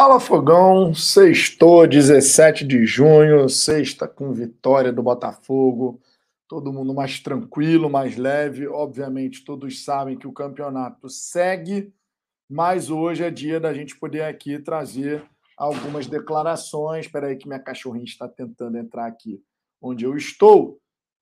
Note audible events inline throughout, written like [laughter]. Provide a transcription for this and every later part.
Fala Fogão, sextou, 17 de junho, sexta com vitória do Botafogo. Todo mundo mais tranquilo, mais leve. Obviamente, todos sabem que o campeonato segue, mas hoje é dia da gente poder aqui trazer algumas declarações. Espera aí que minha cachorrinha está tentando entrar aqui onde eu estou.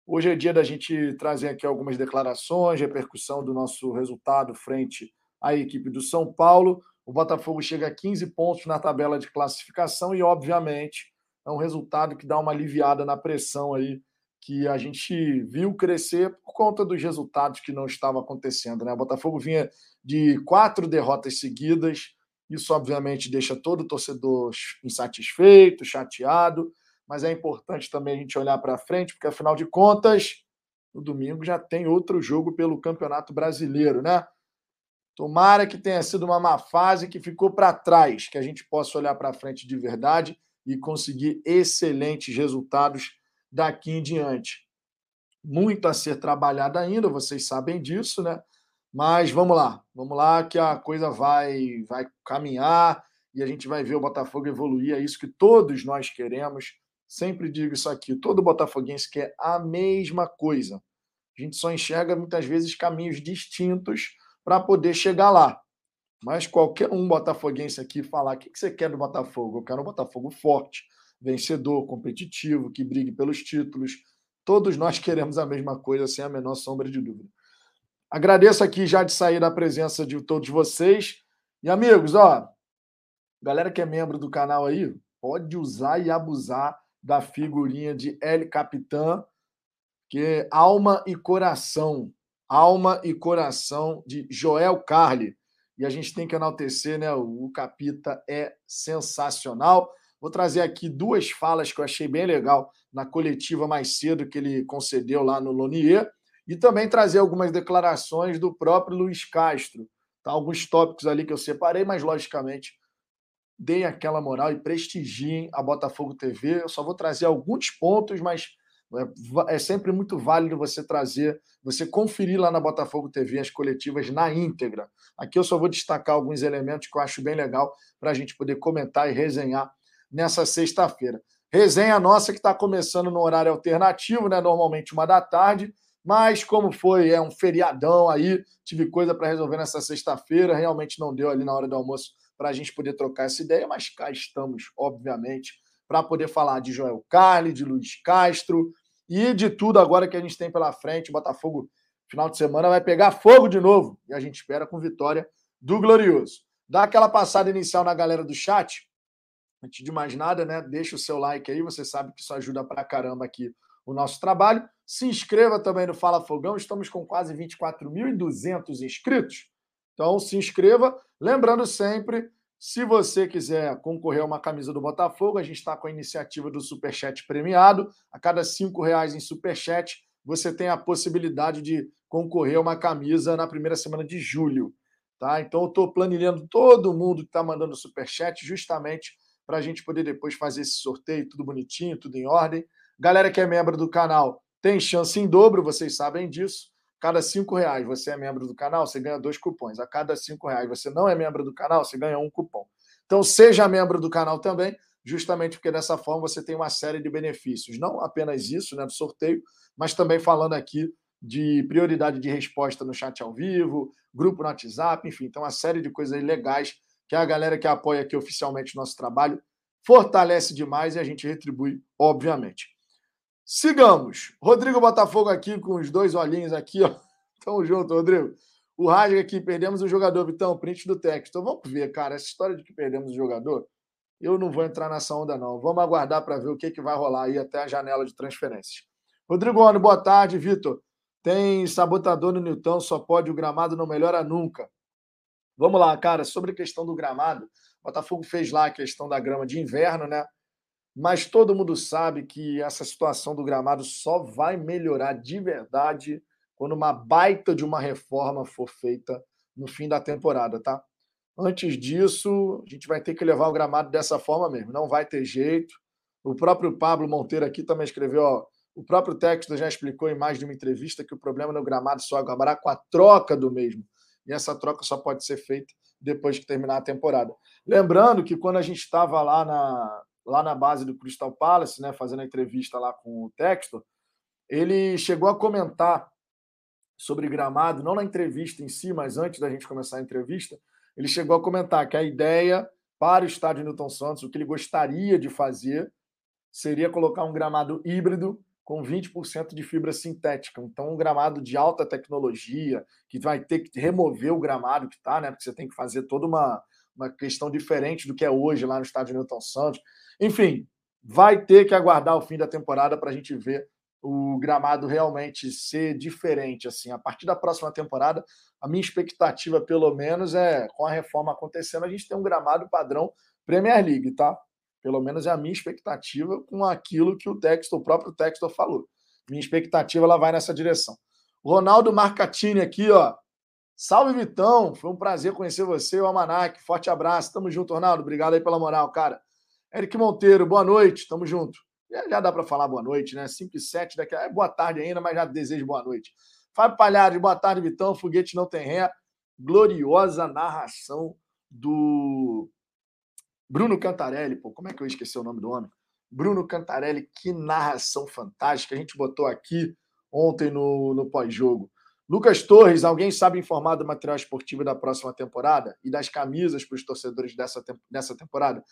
Hoje é dia da gente trazer aqui algumas declarações, repercussão do nosso resultado frente à equipe do São Paulo. O Botafogo chega a 15 pontos na tabela de classificação e, obviamente, é um resultado que dá uma aliviada na pressão aí que a gente viu crescer por conta dos resultados que não estavam acontecendo. Né? O Botafogo vinha de quatro derrotas seguidas, isso obviamente deixa todo torcedor insatisfeito, chateado, mas é importante também a gente olhar para frente, porque afinal de contas, no domingo já tem outro jogo pelo Campeonato Brasileiro, né? Tomara que tenha sido uma má fase que ficou para trás, que a gente possa olhar para frente de verdade e conseguir excelentes resultados daqui em diante. Muito a ser trabalhado ainda, vocês sabem disso, né? Mas vamos lá, vamos lá que a coisa vai vai caminhar e a gente vai ver o Botafogo evoluir, é isso que todos nós queremos. Sempre digo isso aqui, todo botafoguense quer a mesma coisa. A gente só enxerga muitas vezes caminhos distintos para poder chegar lá. Mas qualquer um botafoguense aqui falar: o que você quer do Botafogo? Eu quero um Botafogo forte, vencedor, competitivo, que brigue pelos títulos. Todos nós [laughs] queremos a mesma coisa, sem a menor sombra de dúvida. Agradeço aqui já de sair da presença de todos vocês. E amigos, ó, galera que é membro do canal aí, pode usar e abusar da figurinha de L Capitã, que é alma e coração. Alma e Coração, de Joel Carli. E a gente tem que enaltecer, né? O Capita é sensacional. Vou trazer aqui duas falas que eu achei bem legal na coletiva mais cedo que ele concedeu lá no Lonier. E também trazer algumas declarações do próprio Luiz Castro. Tá? Alguns tópicos ali que eu separei, mas logicamente deem aquela moral e prestigiem a Botafogo TV. Eu só vou trazer alguns pontos, mas é, é sempre muito válido você trazer, você conferir lá na Botafogo TV as coletivas na íntegra. Aqui eu só vou destacar alguns elementos que eu acho bem legal para a gente poder comentar e resenhar nessa sexta-feira. Resenha nossa que está começando no horário alternativo, né? Normalmente uma da tarde, mas como foi, é um feriadão aí, tive coisa para resolver nessa sexta-feira, realmente não deu ali na hora do almoço para a gente poder trocar essa ideia, mas cá estamos, obviamente, para poder falar de Joel Carli, de Luiz Castro e de tudo agora que a gente tem pela frente. O Botafogo, final de semana, vai pegar fogo de novo e a gente espera com vitória do Glorioso. Dá aquela passada inicial na galera do chat. Antes de mais nada, né? Deixa o seu like aí, você sabe que isso ajuda pra caramba aqui o nosso trabalho. Se inscreva também no Fala Fogão, estamos com quase 24.200 inscritos. Então se inscreva. Lembrando sempre se você quiser concorrer a uma camisa do Botafogo, a gente está com a iniciativa do Superchat premiado. A cada cinco reais em Superchat, você tem a possibilidade de concorrer a uma camisa na primeira semana de julho. Tá? Então, eu estou planilhando todo mundo que está mandando Superchat justamente para a gente poder depois fazer esse sorteio, tudo bonitinho, tudo em ordem. Galera que é membro do canal tem chance em dobro, vocês sabem disso. Cada cinco reais você é membro do canal, você ganha dois cupons. A cada cinco reais você não é membro do canal, você ganha um cupom. Então seja membro do canal também, justamente porque dessa forma você tem uma série de benefícios. Não apenas isso, né, do sorteio, mas também falando aqui de prioridade de resposta no chat ao vivo, grupo no WhatsApp, enfim, então uma série de coisas legais que a galera que apoia aqui oficialmente o nosso trabalho fortalece demais e a gente retribui, obviamente. Sigamos. Rodrigo Botafogo aqui com os dois olhinhos aqui, ó. [laughs] Tamo junto, Rodrigo. O Rasga aqui, perdemos o jogador, Vitão, print do texto. Então vamos ver, cara, essa história de que perdemos o jogador, eu não vou entrar nessa onda, não. Vamos aguardar para ver o que, que vai rolar aí até a janela de transferências. Rodrigo Ono, boa tarde, Vitor. Tem sabotador no Newton, só pode, o gramado não melhora nunca. Vamos lá, cara, sobre a questão do gramado, Botafogo fez lá a questão da grama de inverno, né? Mas todo mundo sabe que essa situação do gramado só vai melhorar de verdade quando uma baita de uma reforma for feita no fim da temporada, tá? Antes disso, a gente vai ter que levar o gramado dessa forma mesmo, não vai ter jeito. O próprio Pablo Monteiro aqui também escreveu, ó, o próprio texto já explicou em mais de uma entrevista que o problema no gramado só acabará com a troca do mesmo. E essa troca só pode ser feita depois que terminar a temporada. Lembrando que quando a gente estava lá na, lá na base do Crystal Palace, né, fazendo a entrevista lá com o Textor, ele chegou a comentar sobre gramado, não na entrevista em si, mas antes da gente começar a entrevista, ele chegou a comentar que a ideia para o estádio Newton Santos, o que ele gostaria de fazer seria colocar um gramado híbrido com 20% de fibra sintética. Então, um gramado de alta tecnologia, que vai ter que remover o gramado que está, né? Porque você tem que fazer toda uma, uma questão diferente do que é hoje lá no estádio Newton Santos. Enfim, vai ter que aguardar o fim da temporada para a gente ver o gramado realmente ser diferente. Assim, a partir da próxima temporada, a minha expectativa, pelo menos, é com a reforma acontecendo, a gente ter um gramado padrão Premier League, tá? Pelo menos é a minha expectativa com aquilo que o texto, o próprio texto falou. Minha expectativa ela vai nessa direção. Ronaldo Marcatini aqui, ó. Salve, Vitão. Foi um prazer conhecer você, o Almanac. Forte abraço. Tamo junto, Ronaldo. Obrigado aí pela moral, cara. Eric Monteiro, boa noite. Tamo junto. Já, já dá para falar boa noite, né? 5 e 7 daqui. É boa tarde ainda, mas já desejo boa noite. Fábio Palhares, boa tarde, Vitão. Foguete não tem ré. Gloriosa narração do Bruno Cantarelli. Pô, como é que eu esqueci o nome do homem? Bruno Cantarelli, que narração fantástica. A gente botou aqui ontem no, no pós-jogo. Lucas Torres, alguém sabe informar do material esportivo da próxima temporada e das camisas para os torcedores dessa, dessa temporada?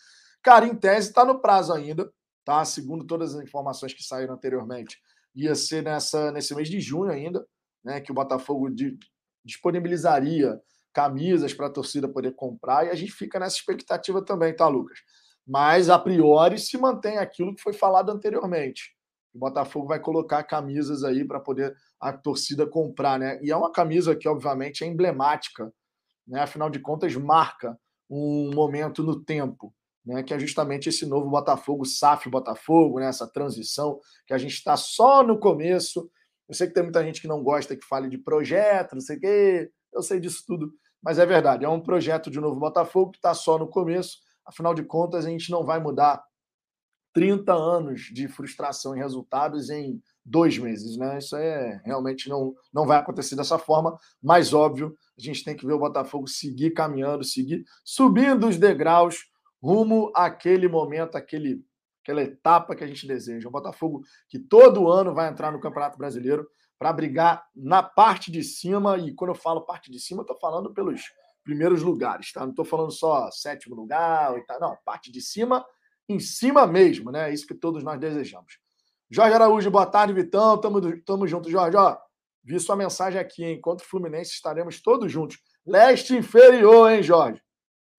Cara, em tese está no prazo ainda, tá? Segundo todas as informações que saíram anteriormente, ia ser nessa, nesse mês de junho ainda, né? Que o Botafogo de, disponibilizaria camisas para a torcida poder comprar e a gente fica nessa expectativa também, tá, Lucas? Mas a priori se mantém aquilo que foi falado anteriormente. O Botafogo vai colocar camisas aí para poder a torcida comprar, né? E é uma camisa que, obviamente, é emblemática, né? Afinal de contas, marca um momento no tempo, né? Que é justamente esse novo Botafogo, SAF Botafogo, né? Essa transição que a gente está só no começo. Eu sei que tem muita gente que não gosta que fale de projeto, não sei o quê. Eu sei disso tudo, mas é verdade. É um projeto de novo Botafogo que está só no começo. Afinal de contas, a gente não vai mudar 30 anos de frustração em resultados em dois meses, né? Isso é realmente não, não vai acontecer dessa forma, mas óbvio, a gente tem que ver o Botafogo seguir caminhando, seguir subindo os degraus rumo àquele momento, àquele, aquela etapa que a gente deseja. O Botafogo que todo ano vai entrar no Campeonato Brasileiro para brigar na parte de cima, e quando eu falo parte de cima, eu estou falando pelos primeiros lugares, tá? Não estou falando só sétimo lugar, oitavo, não, parte de cima, em cima mesmo, né? Isso que todos nós desejamos. Jorge Araújo, boa tarde, Vitão. Tamo, tamo junto, Jorge. Ó, vi sua mensagem aqui, hein? Enquanto Fluminense estaremos todos juntos. Leste inferior, hein, Jorge?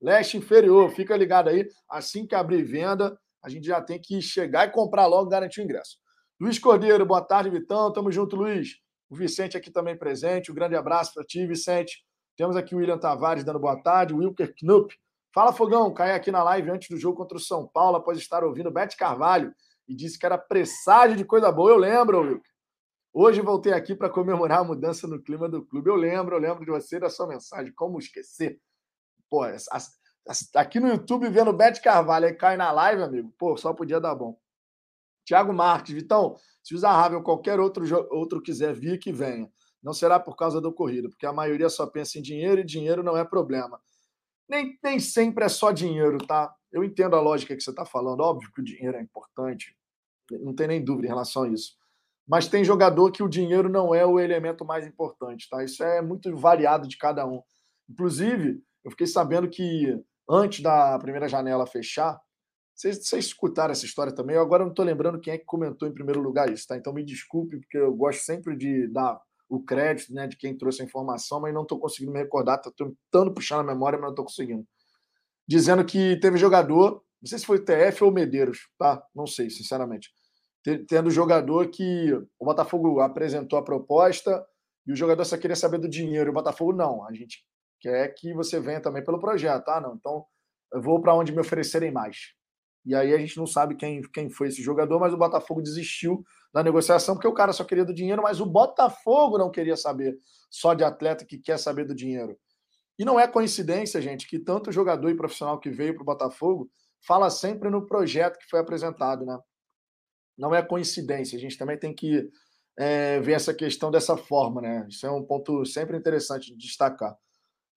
Leste inferior, fica ligado aí. Assim que abrir venda, a gente já tem que chegar e comprar logo, garantir o ingresso. Luiz Cordeiro, boa tarde, Vitão. Tamo junto, Luiz. O Vicente aqui também presente. Um grande abraço para ti, Vicente. Temos aqui o William Tavares dando boa tarde. Wilker Knupp. Fala, Fogão. Caí aqui na live antes do jogo contra o São Paulo, após estar ouvindo Bete Carvalho e disse que era presságio de coisa boa. Eu lembro, Wilker. Hoje voltei aqui para comemorar a mudança no clima do clube. Eu lembro, eu lembro de você da sua mensagem. Como esquecer? Pô, aqui no YouTube vendo Bete Carvalho aí cai na live, amigo. Pô, só podia dar bom. Tiago Marques, Vitão, se o Zahavi ou qualquer outro, outro quiser vir, que venha. Não será por causa da corrida, porque a maioria só pensa em dinheiro e dinheiro não é problema. Nem, nem sempre é só dinheiro, tá? Eu entendo a lógica que você está falando. Óbvio que o dinheiro é importante, não tem nem dúvida em relação a isso. Mas tem jogador que o dinheiro não é o elemento mais importante, tá? Isso é muito variado de cada um. Inclusive, eu fiquei sabendo que antes da primeira janela fechar, vocês, vocês escutaram essa história também. Eu agora não estou lembrando quem é que comentou em primeiro lugar isso, tá? Então me desculpe, porque eu gosto sempre de dar o crédito né, de quem trouxe a informação, mas não estou conseguindo me recordar. Estou tentando puxar na memória, mas não estou conseguindo dizendo que teve jogador, não sei se foi TF ou Medeiros, tá? Não sei, sinceramente. Tendo jogador que o Botafogo apresentou a proposta e o jogador só queria saber do dinheiro. O Botafogo, não. A gente quer que você venha também pelo projeto, tá? Não, então eu vou para onde me oferecerem mais. E aí a gente não sabe quem, quem foi esse jogador, mas o Botafogo desistiu da negociação porque o cara só queria do dinheiro, mas o Botafogo não queria saber só de atleta que quer saber do dinheiro. E não é coincidência, gente, que tanto jogador e profissional que veio para o Botafogo fala sempre no projeto que foi apresentado, né? Não é coincidência. A gente também tem que é, ver essa questão dessa forma, né? Isso é um ponto sempre interessante de destacar.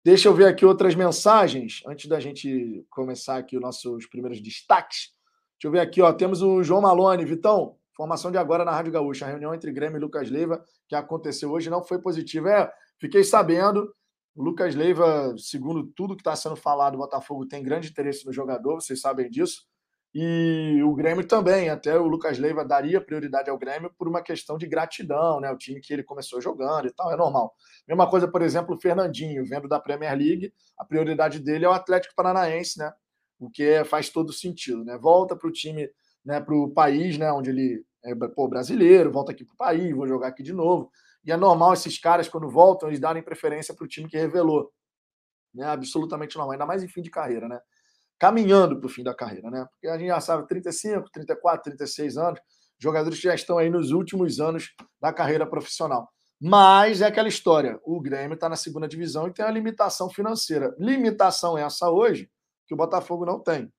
Deixa eu ver aqui outras mensagens, antes da gente começar aqui os nossos primeiros destaques. Deixa eu ver aqui, ó. Temos o João Malone. Vitão, formação de agora na Rádio Gaúcha. A reunião entre Grêmio e Lucas Leiva, que aconteceu hoje, não foi positiva. É, fiquei sabendo. O Lucas Leiva, segundo tudo que está sendo falado, o Botafogo tem grande interesse no jogador, vocês sabem disso. E o Grêmio também, até o Lucas Leiva daria prioridade ao Grêmio por uma questão de gratidão, né? O time que ele começou jogando e tal, é normal. Mesma coisa, por exemplo, o Fernandinho, vendo da Premier League, a prioridade dele é o Atlético Paranaense, né? O que é, faz todo sentido, né? Volta para o time, né, para o país, né, onde ele é pô, brasileiro, volta aqui para o país, vou jogar aqui de novo. E é normal esses caras, quando voltam, eles darem preferência para o time que revelou. Né? Absolutamente normal, ainda mais em fim de carreira, né? Caminhando para o fim da carreira, né? Porque a gente já sabe, 35, 34, 36 anos, jogadores que já estão aí nos últimos anos da carreira profissional. Mas é aquela história: o Grêmio está na segunda divisão e tem a limitação financeira. Limitação essa hoje que o Botafogo não tem.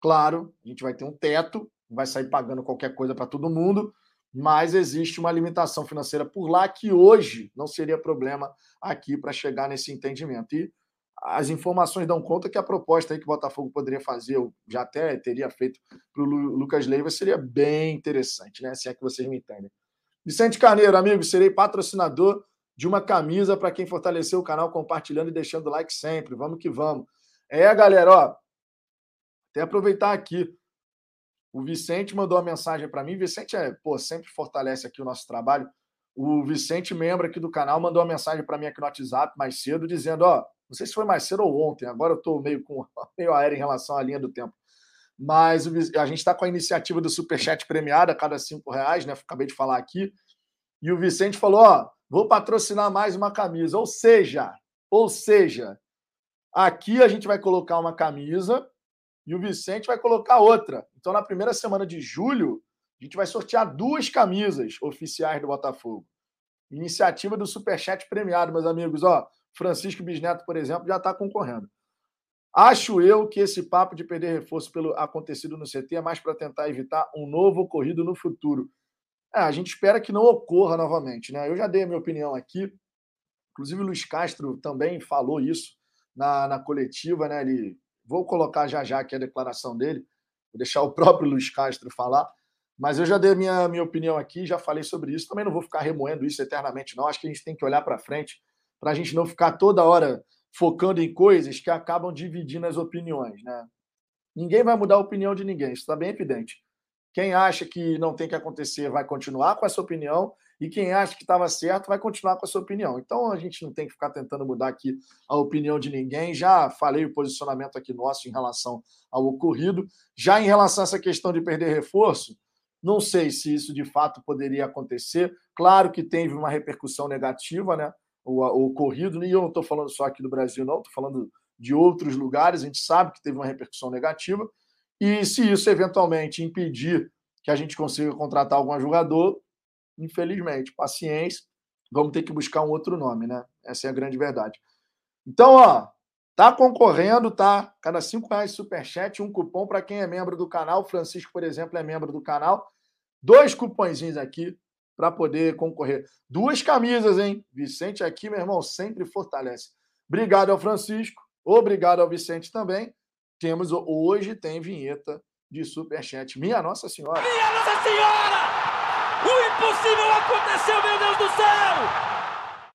Claro, a gente vai ter um teto, vai sair pagando qualquer coisa para todo mundo, mas existe uma limitação financeira por lá que hoje não seria problema aqui para chegar nesse entendimento. E as informações dão conta que a proposta aí que o Botafogo poderia fazer, eu já até teria feito para o Lucas Leiva, seria bem interessante, né? Se é que vocês me entendem. Vicente Carneiro, amigo, serei patrocinador de uma camisa para quem fortaleceu o canal, compartilhando e deixando like sempre. Vamos que vamos. É, galera, ó. Até aproveitar aqui. O Vicente mandou uma mensagem para mim. Vicente é, pô, sempre fortalece aqui o nosso trabalho. O Vicente, membro aqui do canal, mandou uma mensagem para mim aqui no WhatsApp mais cedo, dizendo: ó, não sei se foi mais cedo ou ontem, agora eu estou meio com [laughs] meio aéreo em relação à linha do tempo. Mas a gente está com a iniciativa do Superchat premiado a cada cinco reais, né? Acabei de falar aqui. E o Vicente falou: ó, vou patrocinar mais uma camisa. Ou seja, ou seja, aqui a gente vai colocar uma camisa e o Vicente vai colocar outra. Então, na primeira semana de julho, a gente vai sortear duas camisas oficiais do Botafogo. Iniciativa do Superchat premiado, meus amigos. Ó, Francisco Bisneto, por exemplo, já está concorrendo. Acho eu que esse papo de perder reforço pelo acontecido no CT é mais para tentar evitar um novo ocorrido no futuro. É, a gente espera que não ocorra novamente, né? Eu já dei a minha opinião aqui. Inclusive, o Luiz Castro também falou isso na, na coletiva, né? Ele, vou colocar já já aqui a declaração dele, vou deixar o próprio Luiz Castro falar. Mas eu já dei a minha, minha opinião aqui, já falei sobre isso. Também não vou ficar remoendo isso eternamente, não. Acho que a gente tem que olhar para frente para a gente não ficar toda hora focando em coisas que acabam dividindo as opiniões, né? Ninguém vai mudar a opinião de ninguém, isso está bem evidente. Quem acha que não tem que acontecer vai continuar com essa opinião, e quem acha que estava certo vai continuar com a sua opinião. Então a gente não tem que ficar tentando mudar aqui a opinião de ninguém. Já falei o posicionamento aqui nosso em relação ao ocorrido. Já em relação a essa questão de perder reforço, não sei se isso de fato poderia acontecer. Claro que teve uma repercussão negativa, né? O, o e eu não estou falando só aqui do Brasil, não, estou falando de outros lugares, a gente sabe que teve uma repercussão negativa, e se isso eventualmente impedir que a gente consiga contratar algum jogador, infelizmente, paciência, vamos ter que buscar um outro nome, né? Essa é a grande verdade. Então, ó, tá concorrendo, tá? Cada cinco reais superchat, um cupom para quem é membro do canal. Francisco, por exemplo, é membro do canal. Dois cupõezinhos aqui para poder concorrer. Duas camisas, hein? Vicente aqui, meu irmão, sempre fortalece. Obrigado ao Francisco, obrigado ao Vicente também. Temos hoje tem vinheta de superchat. Minha Nossa Senhora. Minha Nossa Senhora! O impossível aconteceu, meu Deus do céu!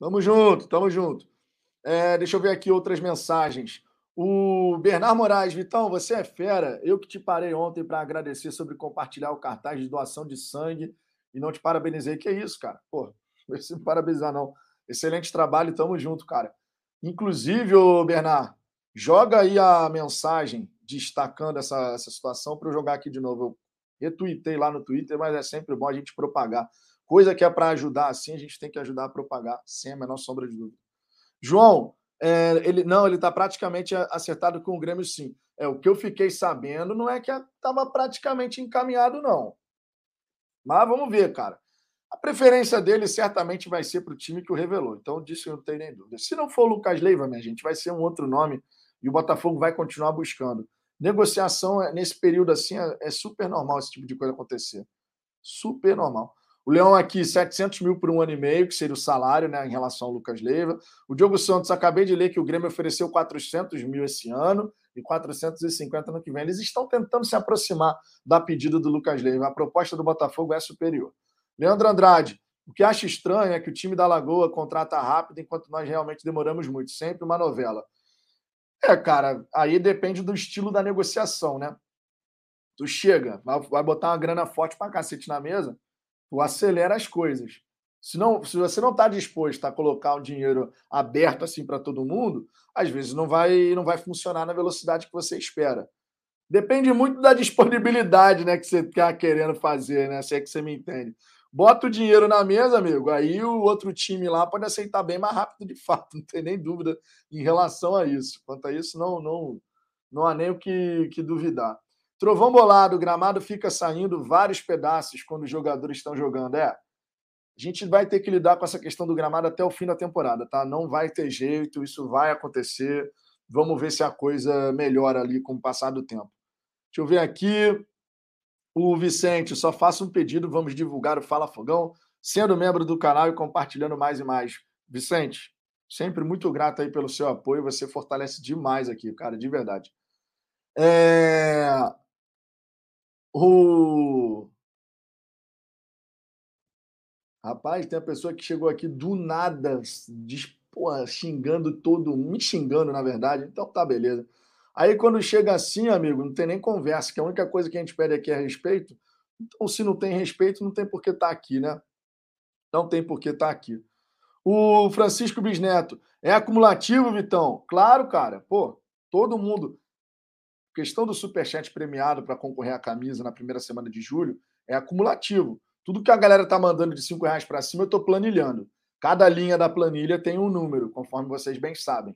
Tamo junto, tamo junto. É, deixa eu ver aqui outras mensagens. O Bernardo Moraes, Vitão, você é fera. Eu que te parei ontem para agradecer sobre compartilhar o cartaz de doação de sangue e não te parabenizei. Que é isso, cara? Pô, não se parabenizar, não. Excelente trabalho, tamo junto, cara. Inclusive, ô Bernardo, joga aí a mensagem destacando essa, essa situação para eu jogar aqui de novo. Eu retuitei lá no Twitter, mas é sempre bom a gente propagar. Coisa que é para ajudar assim, a gente tem que ajudar a propagar, sem a menor sombra de dúvida. João, é, ele não, ele está praticamente acertado com o Grêmio, sim. É o que eu fiquei sabendo, não é que estava praticamente encaminhado, não. Mas vamos ver, cara. A preferência dele certamente vai ser para o time que o revelou. Então, disso eu não tenho nem dúvida. Se não for o Lucas Leiva, minha gente, vai ser um outro nome e o Botafogo vai continuar buscando. Negociação nesse período assim é, é super normal esse tipo de coisa acontecer. Super normal. O Leão aqui, 700 mil por um ano e meio, que seria o salário né, em relação ao Lucas Leiva. O Diogo Santos, acabei de ler que o Grêmio ofereceu 400 mil esse ano e 450 no que vem. Eles estão tentando se aproximar da pedida do Lucas Leiva. A proposta do Botafogo é superior. Leandro Andrade, o que acho estranho é que o time da Lagoa contrata rápido enquanto nós realmente demoramos muito. Sempre uma novela. É, cara, aí depende do estilo da negociação, né? Tu chega, vai botar uma grana forte pra cacete na mesa, tu acelera as coisas. Se, não, se você não está disposto a colocar o dinheiro aberto assim para todo mundo, às vezes não vai, não vai funcionar na velocidade que você espera. Depende muito da [laughs] disponibilidade né, que você está querendo fazer, né? Se é que você me entende. Bota o dinheiro na mesa, amigo. Aí o outro time lá pode aceitar bem mais rápido, de fato. [laughs] Não tem nem dúvida em relação a isso. Quanto a isso, não, não, não há nem o que, que duvidar. Trovão bolado, o gramado fica saindo vários pedaços quando os jogadores estão jogando. É, a gente vai ter que lidar com essa questão do gramado até o fim da temporada, tá? Não vai ter jeito, isso vai acontecer. Vamos ver se a coisa melhora ali com o passar do tempo. Deixa eu ver aqui. O Vicente, só faça um pedido, vamos divulgar o Fala Fogão, sendo membro do canal e compartilhando mais e mais. Vicente, sempre muito grato aí pelo seu apoio, você fortalece demais aqui, cara, de verdade. É... O... Rapaz, tem a pessoa que chegou aqui do nada, diz, porra, xingando todo me xingando, na verdade. Então tá, beleza. Aí quando chega assim, amigo, não tem nem conversa, que a única coisa que a gente pede aqui é respeito. Então, se não tem respeito, não tem por que estar tá aqui, né? Não tem por que estar tá aqui. O Francisco Bisneto, é acumulativo, Vitão? Claro, cara. Pô, todo mundo. Questão do superchat premiado para concorrer à camisa na primeira semana de julho é acumulativo. Tudo que a galera tá mandando de cinco reais para cima, eu estou planilhando. Cada linha da planilha tem um número, conforme vocês bem sabem.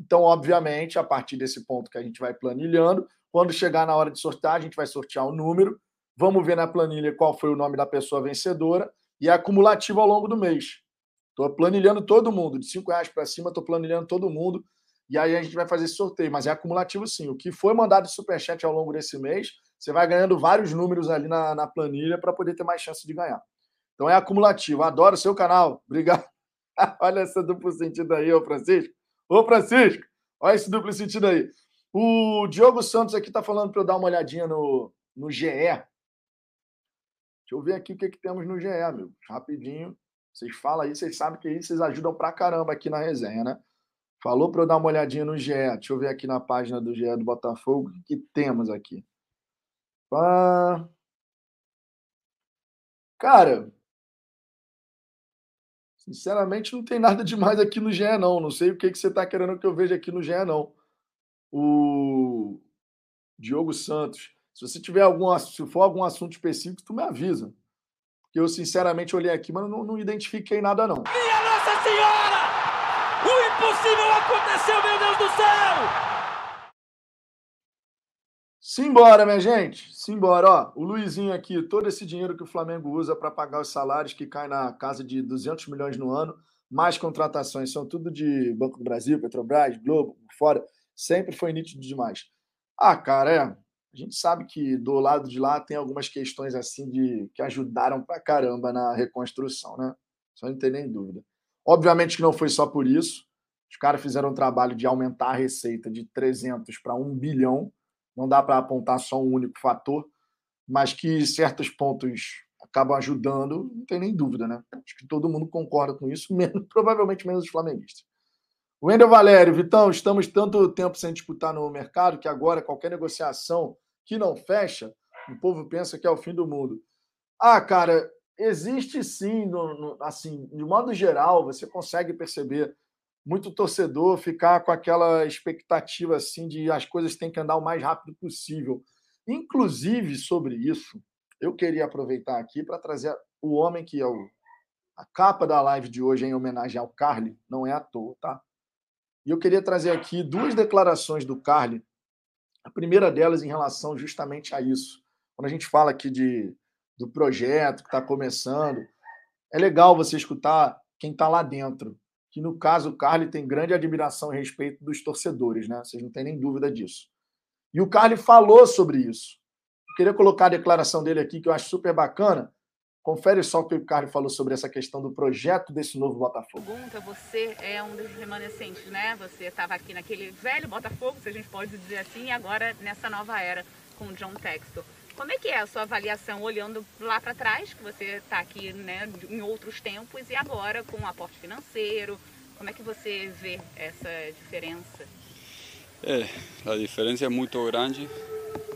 Então, obviamente, a partir desse ponto que a gente vai planilhando, quando chegar na hora de sortear, a gente vai sortear o um número, vamos ver na planilha qual foi o nome da pessoa vencedora e é acumulativo ao longo do mês. Estou planilhando todo mundo, de cinco reais para cima, estou planilhando todo mundo, e aí a gente vai fazer esse sorteio, mas é acumulativo sim. O que foi mandado de superchat ao longo desse mês, você vai ganhando vários números ali na, na planilha para poder ter mais chance de ganhar. Então é acumulativo. Adoro o seu canal. Obrigado. [laughs] Olha essa duplo sentido aí, ô Francisco. Ô, Francisco, olha esse duplo sentido aí. O Diogo Santos aqui está falando para eu dar uma olhadinha no, no GE. Deixa eu ver aqui o que, que temos no GE, meu. Rapidinho. Vocês falam aí, vocês sabem que aí vocês ajudam pra caramba aqui na resenha, né? Falou para eu dar uma olhadinha no GE. Deixa eu ver aqui na página do GE do Botafogo o que temos aqui. Cara, Sinceramente, não tem nada demais aqui no GE, não. Não sei o que, que você está querendo que eu veja aqui no GE, não. O Diogo Santos. Se você tiver algum, se for algum assunto específico, tu me avisa. Porque eu, sinceramente, olhei aqui, mas não, não identifiquei nada, não. Minha Nossa Senhora! Impossível aconteceu, meu Deus do céu! Simbora, minha gente. Simbora. Ó, o Luizinho aqui, todo esse dinheiro que o Flamengo usa para pagar os salários, que cai na casa de 200 milhões no ano, mais contratações, são tudo de Banco do Brasil, Petrobras, Globo, fora, sempre foi nítido demais. Ah, cara, é. A gente sabe que do lado de lá tem algumas questões assim de que ajudaram pra caramba na reconstrução, né? Só não tem nem dúvida. Obviamente que não foi só por isso. Os caras fizeram um trabalho de aumentar a receita de 300 para 1 bilhão não dá para apontar só um único fator, mas que certos pontos acabam ajudando, não tem nem dúvida, né? Acho que todo mundo concorda com isso, [laughs] menos, provavelmente menos os flamenguistas. Wendel Valério, Vitão, estamos tanto tempo sem disputar no mercado que agora qualquer negociação que não fecha, o povo pensa que é o fim do mundo. Ah, cara, existe sim, no, no, assim, de modo geral, você consegue perceber muito torcedor ficar com aquela expectativa assim de as coisas têm que andar o mais rápido possível. Inclusive sobre isso, eu queria aproveitar aqui para trazer o homem que é o, a capa da live de hoje em homenagem ao Carly, não é à toa, tá? E eu queria trazer aqui duas declarações do Carly. A primeira delas em relação justamente a isso. Quando a gente fala aqui de, do projeto que está começando, é legal você escutar quem está lá dentro que no caso o Carly tem grande admiração e respeito dos torcedores, né? Vocês não têm nem dúvida disso. E o Carly falou sobre isso. Eu queria colocar a declaração dele aqui, que eu acho super bacana, Confere só o que o Carlos falou sobre essa questão do projeto desse novo Botafogo. Pergunta, você é um dos remanescentes, né? Você estava aqui naquele velho Botafogo, se a gente pode dizer assim, e agora nessa nova era com o John Textor. Como é que é a sua avaliação olhando lá para trás, que você está aqui né, em outros tempos, e agora com o aporte financeiro? Como é que você vê essa diferença? É, a diferença é muito grande,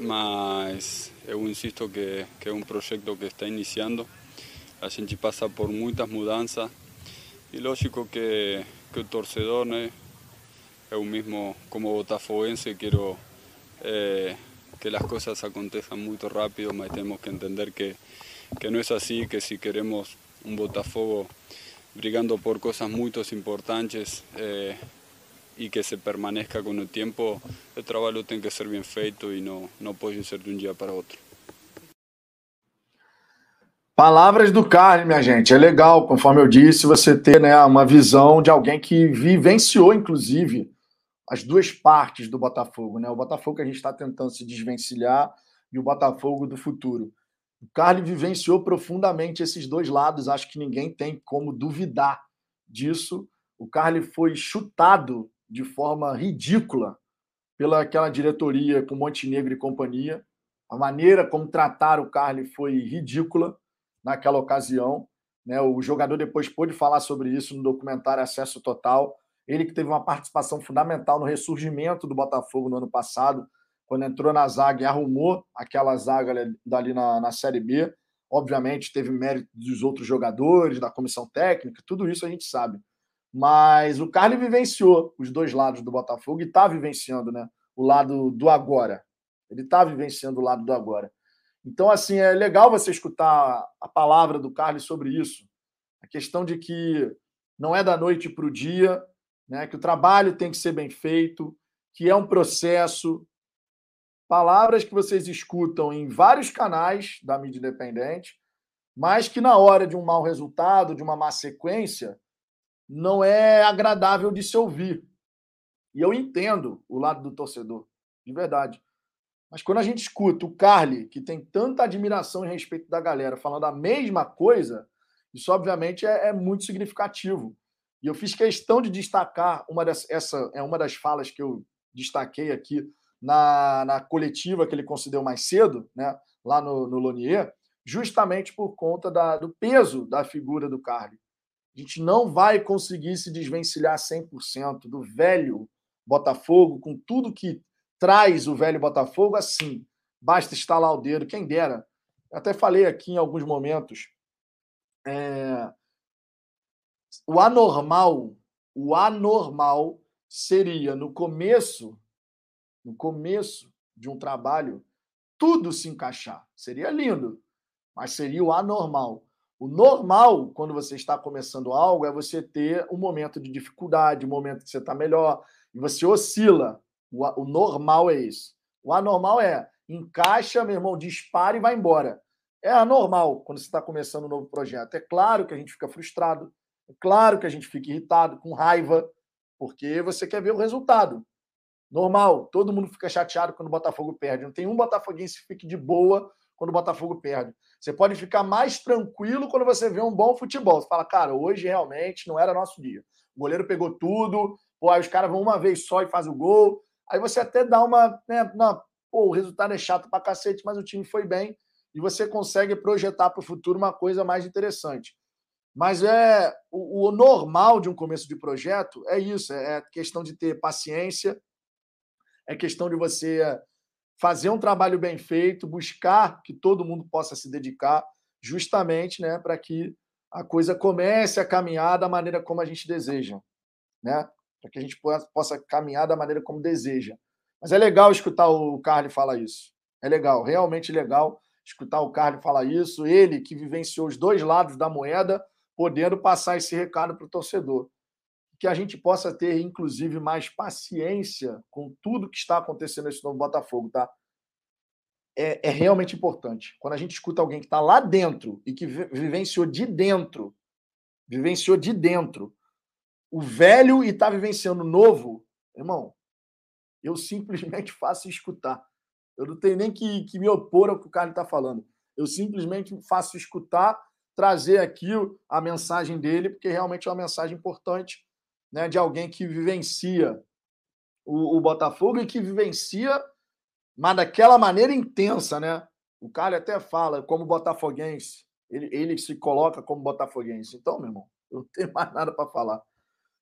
mas eu insisto que, que é um projeto que está iniciando. A gente passa por muitas mudanças e lógico que, que o torcedor, né, eu mesmo como botafoguense quero eh, que las cosas acontezcan muy rápido, mas tenemos que entender que, que no es así, que si queremos un Botafogo brigando por cosas muy importantes eh, y que se permanezca con el tiempo, el trabalho tem que ser bem feito e não, não pode ser de um dia para outro. Palavras do Carlos, minha gente. É legal, conforme eu disse, você ter né, uma visão de alguém que vivenciou, inclusive, as duas partes do Botafogo, né? O Botafogo que a gente está tentando se desvencilhar e o Botafogo do futuro. O Carlos vivenciou profundamente esses dois lados, acho que ninguém tem como duvidar disso. O Carlos foi chutado de forma ridícula pela aquela diretoria com Montenegro e companhia. A maneira como trataram o Carlos foi ridícula naquela ocasião. Né? O jogador depois pôde falar sobre isso no documentário Acesso Total. Ele que teve uma participação fundamental no ressurgimento do Botafogo no ano passado, quando entrou na zaga e arrumou aquela zaga dali na, na Série B. Obviamente, teve mérito dos outros jogadores, da comissão técnica, tudo isso a gente sabe. Mas o Carlos vivenciou os dois lados do Botafogo e está vivenciando né, o lado do agora. Ele está vivenciando o lado do agora. Então, assim, é legal você escutar a palavra do Carlos sobre isso. A questão de que não é da noite para o dia, né, que o trabalho tem que ser bem feito, que é um processo. Palavras que vocês escutam em vários canais da mídia independente, mas que na hora de um mau resultado, de uma má sequência, não é agradável de se ouvir. E eu entendo o lado do torcedor, de verdade. Mas quando a gente escuta o Carly, que tem tanta admiração e respeito da galera, falando a mesma coisa, isso obviamente é, é muito significativo. E eu fiz questão de destacar uma das, essa é uma das falas que eu destaquei aqui na, na coletiva que ele concedeu mais cedo, né, lá no, no Lonier, justamente por conta da, do peso da figura do Carly. A gente não vai conseguir se desvencilhar 100% do velho Botafogo, com tudo que traz o velho Botafogo, assim. Basta estalar o dedo, quem dera. Até falei aqui em alguns momentos. É, o anormal, o anormal seria no começo, no começo de um trabalho, tudo se encaixar. Seria lindo, mas seria o anormal. O normal, quando você está começando algo, é você ter um momento de dificuldade, um momento que você está melhor, e você oscila. O, o normal é isso. O anormal é encaixa, meu irmão, dispara e vai embora. É anormal quando você está começando um novo projeto. É claro que a gente fica frustrado, claro que a gente fica irritado, com raiva, porque você quer ver o resultado. Normal, todo mundo fica chateado quando o Botafogo perde. Não tem um botafoguense que fique de boa quando o Botafogo perde. Você pode ficar mais tranquilo quando você vê um bom futebol. Você fala, cara, hoje realmente não era nosso dia. O goleiro pegou tudo, pô, aí os caras vão uma vez só e faz o gol. Aí você até dá uma. Né, não, pô, o resultado é chato pra cacete, mas o time foi bem e você consegue projetar para o futuro uma coisa mais interessante. Mas é o, o, normal de um começo de projeto é isso, é, é questão de ter paciência, é questão de você fazer um trabalho bem feito, buscar que todo mundo possa se dedicar, justamente, né, para que a coisa comece a caminhar da maneira como a gente deseja, né? Para que a gente possa, caminhar da maneira como deseja. Mas é legal escutar o Carly falar isso. É legal, realmente legal escutar o Carly falar isso. Ele que vivenciou os dois lados da moeda podendo passar esse recado para o torcedor. Que a gente possa ter, inclusive, mais paciência com tudo que está acontecendo nesse novo Botafogo, tá? É, é realmente importante. Quando a gente escuta alguém que está lá dentro e que vivenciou de dentro, vivenciou de dentro, o velho e está vivenciando o novo, irmão, eu simplesmente [laughs] faço escutar. Eu não tenho nem que, que me opor ao que o Carlos está falando. Eu simplesmente faço escutar trazer aqui a mensagem dele, porque realmente é uma mensagem importante né, de alguém que vivencia o, o Botafogo e que vivencia, mas daquela maneira intensa, né? O cara até fala como botafoguense, ele, ele se coloca como botafoguense. Então, meu irmão, eu não tenho mais nada para falar.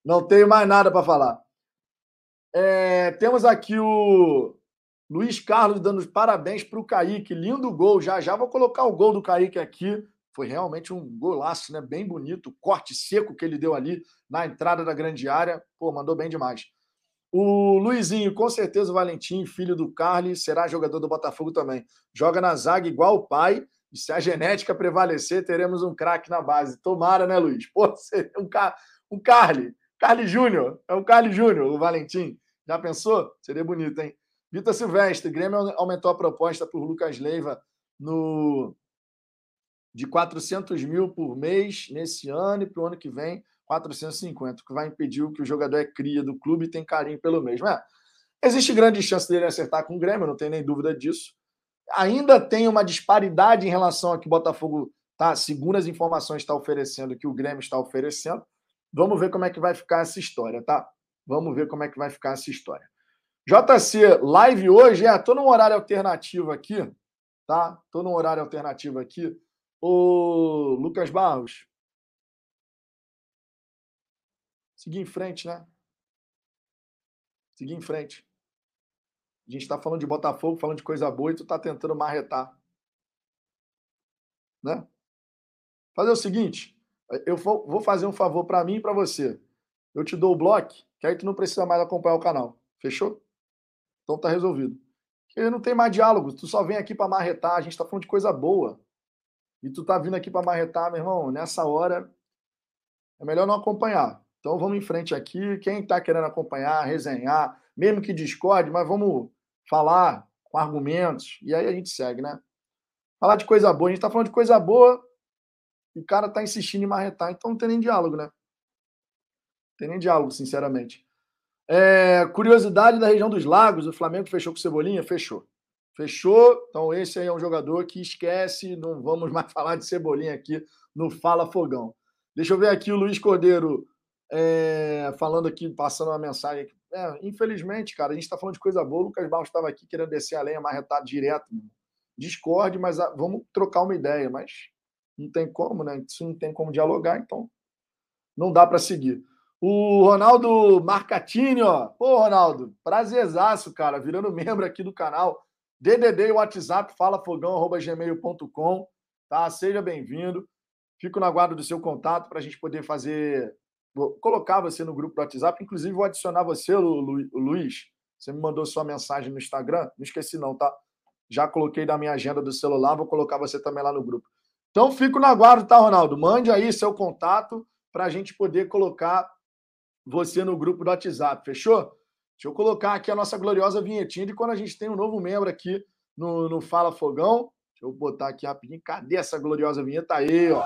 Não tenho mais nada para falar. É, temos aqui o Luiz Carlos dando parabéns para o Kaique. Lindo gol. Já já vou colocar o gol do Kaique aqui. Foi realmente um golaço, né? Bem bonito. Corte seco que ele deu ali na entrada da grande área. Pô, mandou bem demais. O Luizinho, com certeza o Valentim, filho do Carlos, será jogador do Botafogo também. Joga na zaga igual o pai. E se a genética prevalecer, teremos um craque na base. Tomara, né, Luiz? Pô, [laughs] seria um, Car... um Carly. Carly Júnior. É o Carly Júnior, o Valentim. Já pensou? Seria bonito, hein? Vitor Silvestre, Grêmio aumentou a proposta por Lucas Leiva no de 400 mil por mês nesse ano e para o ano que vem 450, o que vai impedir que o jogador é cria do clube e tem carinho pelo mesmo. É, existe grande chance dele acertar com o Grêmio, não tem nem dúvida disso. Ainda tem uma disparidade em relação a que o Botafogo tá, segundo as informações, está oferecendo, que o Grêmio está oferecendo. Vamos ver como é que vai ficar essa história, tá? Vamos ver como é que vai ficar essa história. JC, live hoje, é, tô num horário alternativo aqui, tá? Tô num horário alternativo aqui. O Lucas Barros. Seguir em frente, né? Seguir em frente. A gente está falando de Botafogo, falando de coisa boa e tu tá tentando marretar. Né? Fazer o seguinte, eu vou fazer um favor para mim e para você. Eu te dou o bloco, que aí tu não precisa mais acompanhar o canal. Fechou? Então tá resolvido. Porque não tem mais diálogo, tu só vem aqui para marretar, a gente tá falando de coisa boa. E tu tá vindo aqui para marretar, meu irmão, nessa hora é melhor não acompanhar. Então vamos em frente aqui, quem está querendo acompanhar, resenhar, mesmo que discorde, mas vamos falar com argumentos e aí a gente segue, né? Falar de coisa boa, a gente está falando de coisa boa e o cara está insistindo em marretar, então não tem nem diálogo, né? tem nem diálogo, sinceramente. É, curiosidade da região dos lagos, o Flamengo fechou com Cebolinha? Fechou. Fechou. Então, esse aí é um jogador que esquece, não vamos mais [laughs] falar de Cebolinha aqui no Fala Fogão. Deixa eu ver aqui o Luiz Cordeiro é, falando aqui, passando uma mensagem. É, infelizmente, cara, a gente está falando de coisa boa. O Lucas Barros estava aqui querendo descer a lenha, marretar direto. Discorde, mas ah, vamos trocar uma ideia. Mas não tem como, né? Isso não tem como dialogar, então não dá para seguir. O Ronaldo Marcatini, ó. Pô, Ronaldo, prazerzaço, cara, virando [laughs] membro aqui do canal. DDD e WhatsApp, falafogão.gmail.com, tá? Seja bem-vindo. Fico na guarda do seu contato para a gente poder fazer. Vou colocar você no grupo do WhatsApp. Inclusive, vou adicionar você, Lu, Luiz. Você me mandou sua mensagem no Instagram. Não esqueci, não, tá? Já coloquei na minha agenda do celular. Vou colocar você também lá no grupo. Então, fico na guarda, tá, Ronaldo? Mande aí seu contato para a gente poder colocar você no grupo do WhatsApp, fechou? Deixa eu colocar aqui a nossa gloriosa vinhetinha de quando a gente tem um novo membro aqui no, no Fala Fogão. Deixa eu botar aqui rapidinho. Cadê essa gloriosa vinheta aí, ó?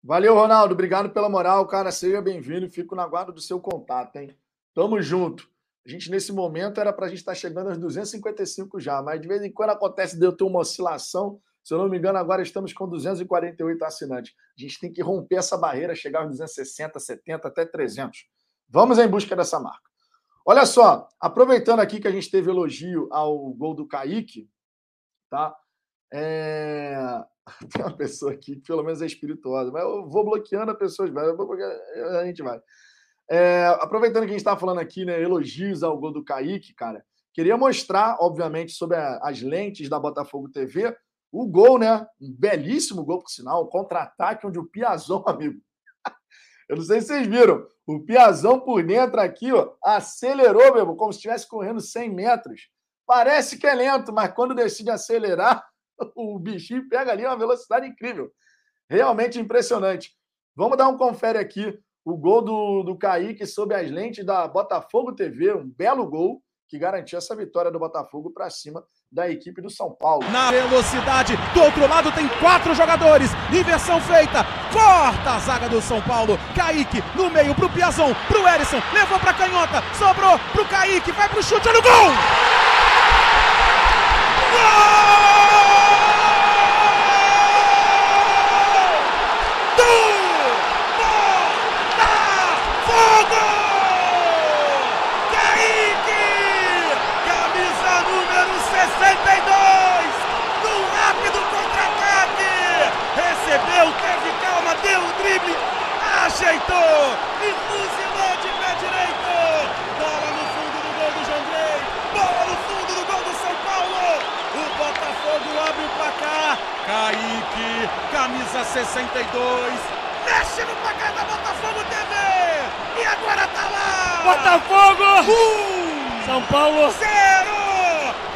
Valeu, Ronaldo. Obrigado pela moral, cara. Seja bem-vindo. Fico na guarda do seu contato, hein? Tamo junto. A gente, nesse momento, era para a gente estar tá chegando aos 255 já, mas de vez em quando acontece de eu ter uma oscilação. Se eu não me engano, agora estamos com 248 assinantes. A gente tem que romper essa barreira, chegar aos 260, 70, até 300. Vamos em busca dessa marca. Olha só, aproveitando aqui que a gente teve elogio ao gol do Kaique, tá? É... [laughs] Tem uma pessoa aqui que pelo menos é espirituosa, mas eu vou bloqueando as pessoas, a gente vai. É, aproveitando que a gente está falando aqui, né, elogios ao gol do Kaique, cara, queria mostrar, obviamente, sobre a, as lentes da Botafogo TV, o gol, né? Um belíssimo gol, por sinal, um contra-ataque onde o Piazão, [laughs] amigo. Eu não sei se vocês viram, o Piazão por dentro aqui, ó, acelerou, meu, como se estivesse correndo 100 metros. Parece que é lento, mas quando decide acelerar, [laughs] o bichinho pega ali uma velocidade incrível. Realmente impressionante. Vamos dar um confere aqui o gol do, do Kaique sob as lentes da Botafogo TV, um belo gol. que garantiu essa vitória do Botafogo para cima da equipe do São Paulo. Na velocidade, do outro lado tem quatro jogadores, inversão feita, corta a zaga do São Paulo, Kaique no meio pro Piazon, pro Erisson, levou pra canhota, sobrou pro Kaique, vai pro chute, olha o! Gol! ajeitou e fuzilou de pé direito. Bola no fundo do gol do Jandrei, bola no fundo do gol do São Paulo. O Botafogo abre o placar. Kaique, camisa 62, mexe no placar da Botafogo TV. E agora tá lá. Botafogo! Um, São Paulo zero.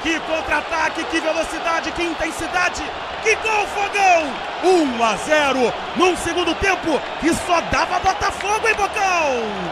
Que contra-ataque, que velocidade, que intensidade. Que gol, Fogão! 1 a 0 num segundo tempo que só dava Botafogo, hein, Bocão?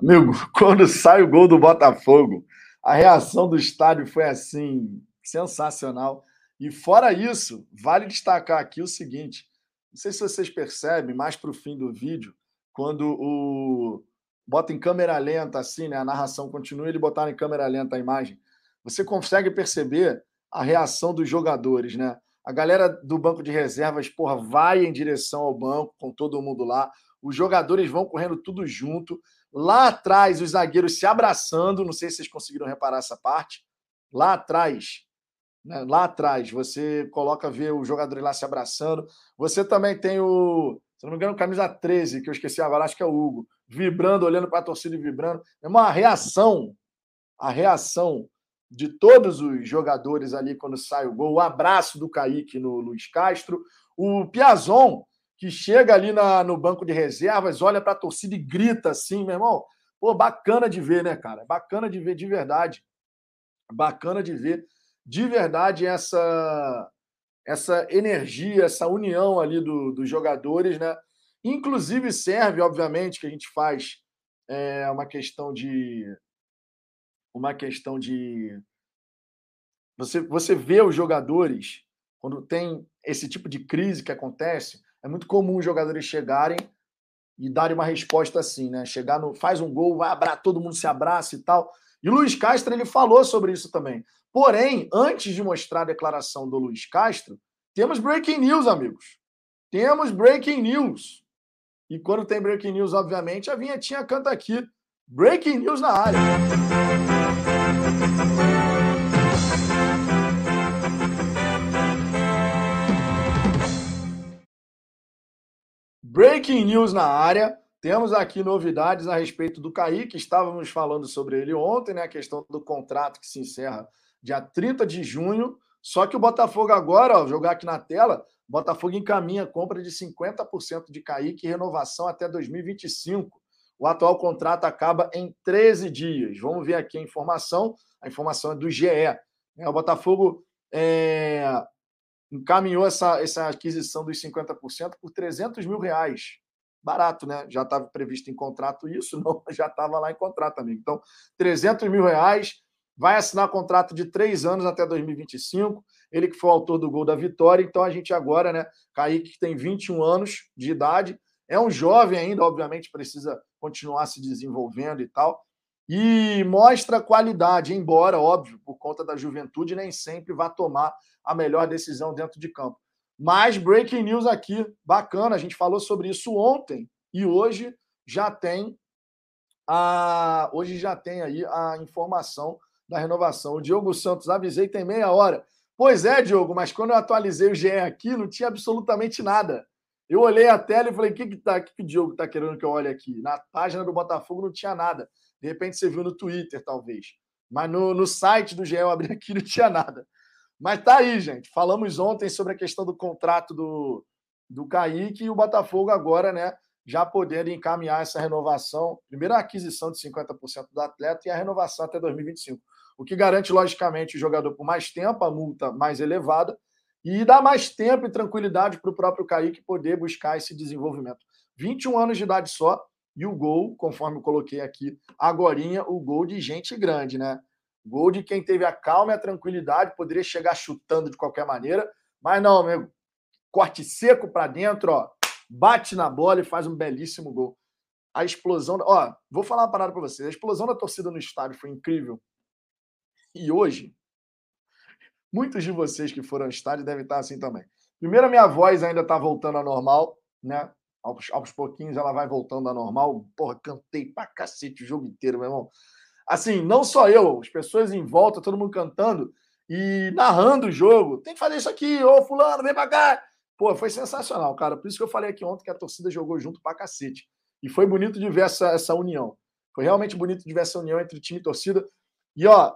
Amigo, [laughs] quando sai o gol do Botafogo, a reação do estádio foi assim, sensacional. E fora isso, vale destacar aqui o seguinte: não sei se vocês percebem, mais para o fim do vídeo, quando o bota em câmera lenta, assim, né? A narração continua, ele botar em câmera lenta a imagem. Você consegue perceber a reação dos jogadores, né? A galera do banco de reservas, porra, vai em direção ao banco com todo mundo lá. Os jogadores vão correndo tudo junto. Lá atrás, os zagueiros se abraçando. Não sei se vocês conseguiram reparar essa parte. Lá atrás, né? lá atrás, você coloca ver os jogadores lá se abraçando. Você também tem o, se não me engano, camisa 13, que eu esqueci agora, acho que é o Hugo, vibrando, olhando para a torcida e vibrando. É uma reação, a reação de todos os jogadores ali quando sai o gol. O abraço do Kaique no Luiz Castro. O Piazon, que chega ali na, no banco de reservas, olha para a torcida e grita assim, meu irmão. Pô, bacana de ver, né, cara? Bacana de ver de verdade. Bacana de ver de verdade essa essa energia, essa união ali do, dos jogadores, né? Inclusive serve, obviamente, que a gente faz é, uma questão de uma questão de você você vê os jogadores quando tem esse tipo de crise que acontece, é muito comum os jogadores chegarem e darem uma resposta assim, né? Chegar no faz um gol, vai abraçar, todo mundo se abraça e tal. E o Luiz Castro ele falou sobre isso também. Porém, antes de mostrar a declaração do Luiz Castro, temos breaking news, amigos. Temos breaking news. E quando tem breaking news, obviamente, a vinhetinha canta aqui. Breaking news na área. Breaking news na área. Temos aqui novidades a respeito do Kaique. Estávamos falando sobre ele ontem, né? A questão do contrato que se encerra dia 30 de junho. Só que o Botafogo agora, ó, jogar aqui na tela, Botafogo encaminha compra de 50% de Kaique e renovação até 2025. O atual contrato acaba em 13 dias. Vamos ver aqui a informação. A informação é do GE. É, o Botafogo é, encaminhou essa, essa aquisição dos 50% por 300 mil reais. Barato, né? Já estava previsto em contrato isso, [laughs] não, já estava lá em contrato, amigo. Então, 300 mil reais, vai assinar contrato de três anos até 2025. Ele que foi o autor do gol da vitória. Então, a gente agora, né? Kaique, que tem 21 anos de idade, é um jovem ainda, obviamente, precisa continuar se desenvolvendo e tal. E mostra qualidade, embora, óbvio, por conta da juventude, nem sempre vá tomar a melhor decisão dentro de campo. Mas breaking news aqui, bacana, a gente falou sobre isso ontem e hoje já tem a hoje já tem aí a informação da renovação. O Diogo Santos avisei tem meia hora. Pois é, Diogo, mas quando eu atualizei o GE aqui, não tinha absolutamente nada. Eu olhei a tela e falei: o que, que, tá, que, que o Diogo está querendo que eu olhe aqui? Na página do Botafogo não tinha nada. De repente você viu no Twitter, talvez. Mas no, no site do GE eu abri aqui não tinha nada. Mas tá aí, gente. Falamos ontem sobre a questão do contrato do, do Kaique e o Botafogo agora, né? Já podendo encaminhar essa renovação. Primeiro a aquisição de 50% do atleta e a renovação até 2025. O que garante, logicamente, o jogador por mais tempo, a multa mais elevada, e dá mais tempo e tranquilidade para o próprio Kaique poder buscar esse desenvolvimento. 21 anos de idade só, E o gol, conforme eu coloquei aqui, agorinha, o gol de gente grande, né? Gol de quem teve a calma e a tranquilidade, poderia chegar chutando de qualquer maneira, mas não, meu, corte seco para dentro, ó, bate na bola e faz um belíssimo gol. A explosão, ó, vou falar uma parada para vocês, a explosão da torcida no estádio foi incrível. E hoje, muitos de vocês que foram ao estádio devem estar assim também. Primeiro, a minha voz ainda está voltando ao normal, né? Aos, aos pouquinhos ela vai voltando ao normal. Porra, cantei pra cacete o jogo inteiro, meu irmão. Assim, não só eu, as pessoas em volta, todo mundo cantando e narrando o jogo. Tem que fazer isso aqui, ô fulano, vem pra cá. Pô, foi sensacional, cara. Por isso que eu falei aqui ontem que a torcida jogou junto pra cacete. E foi bonito de ver essa, essa união. Foi realmente bonito de ver essa união entre time e torcida. E, ó,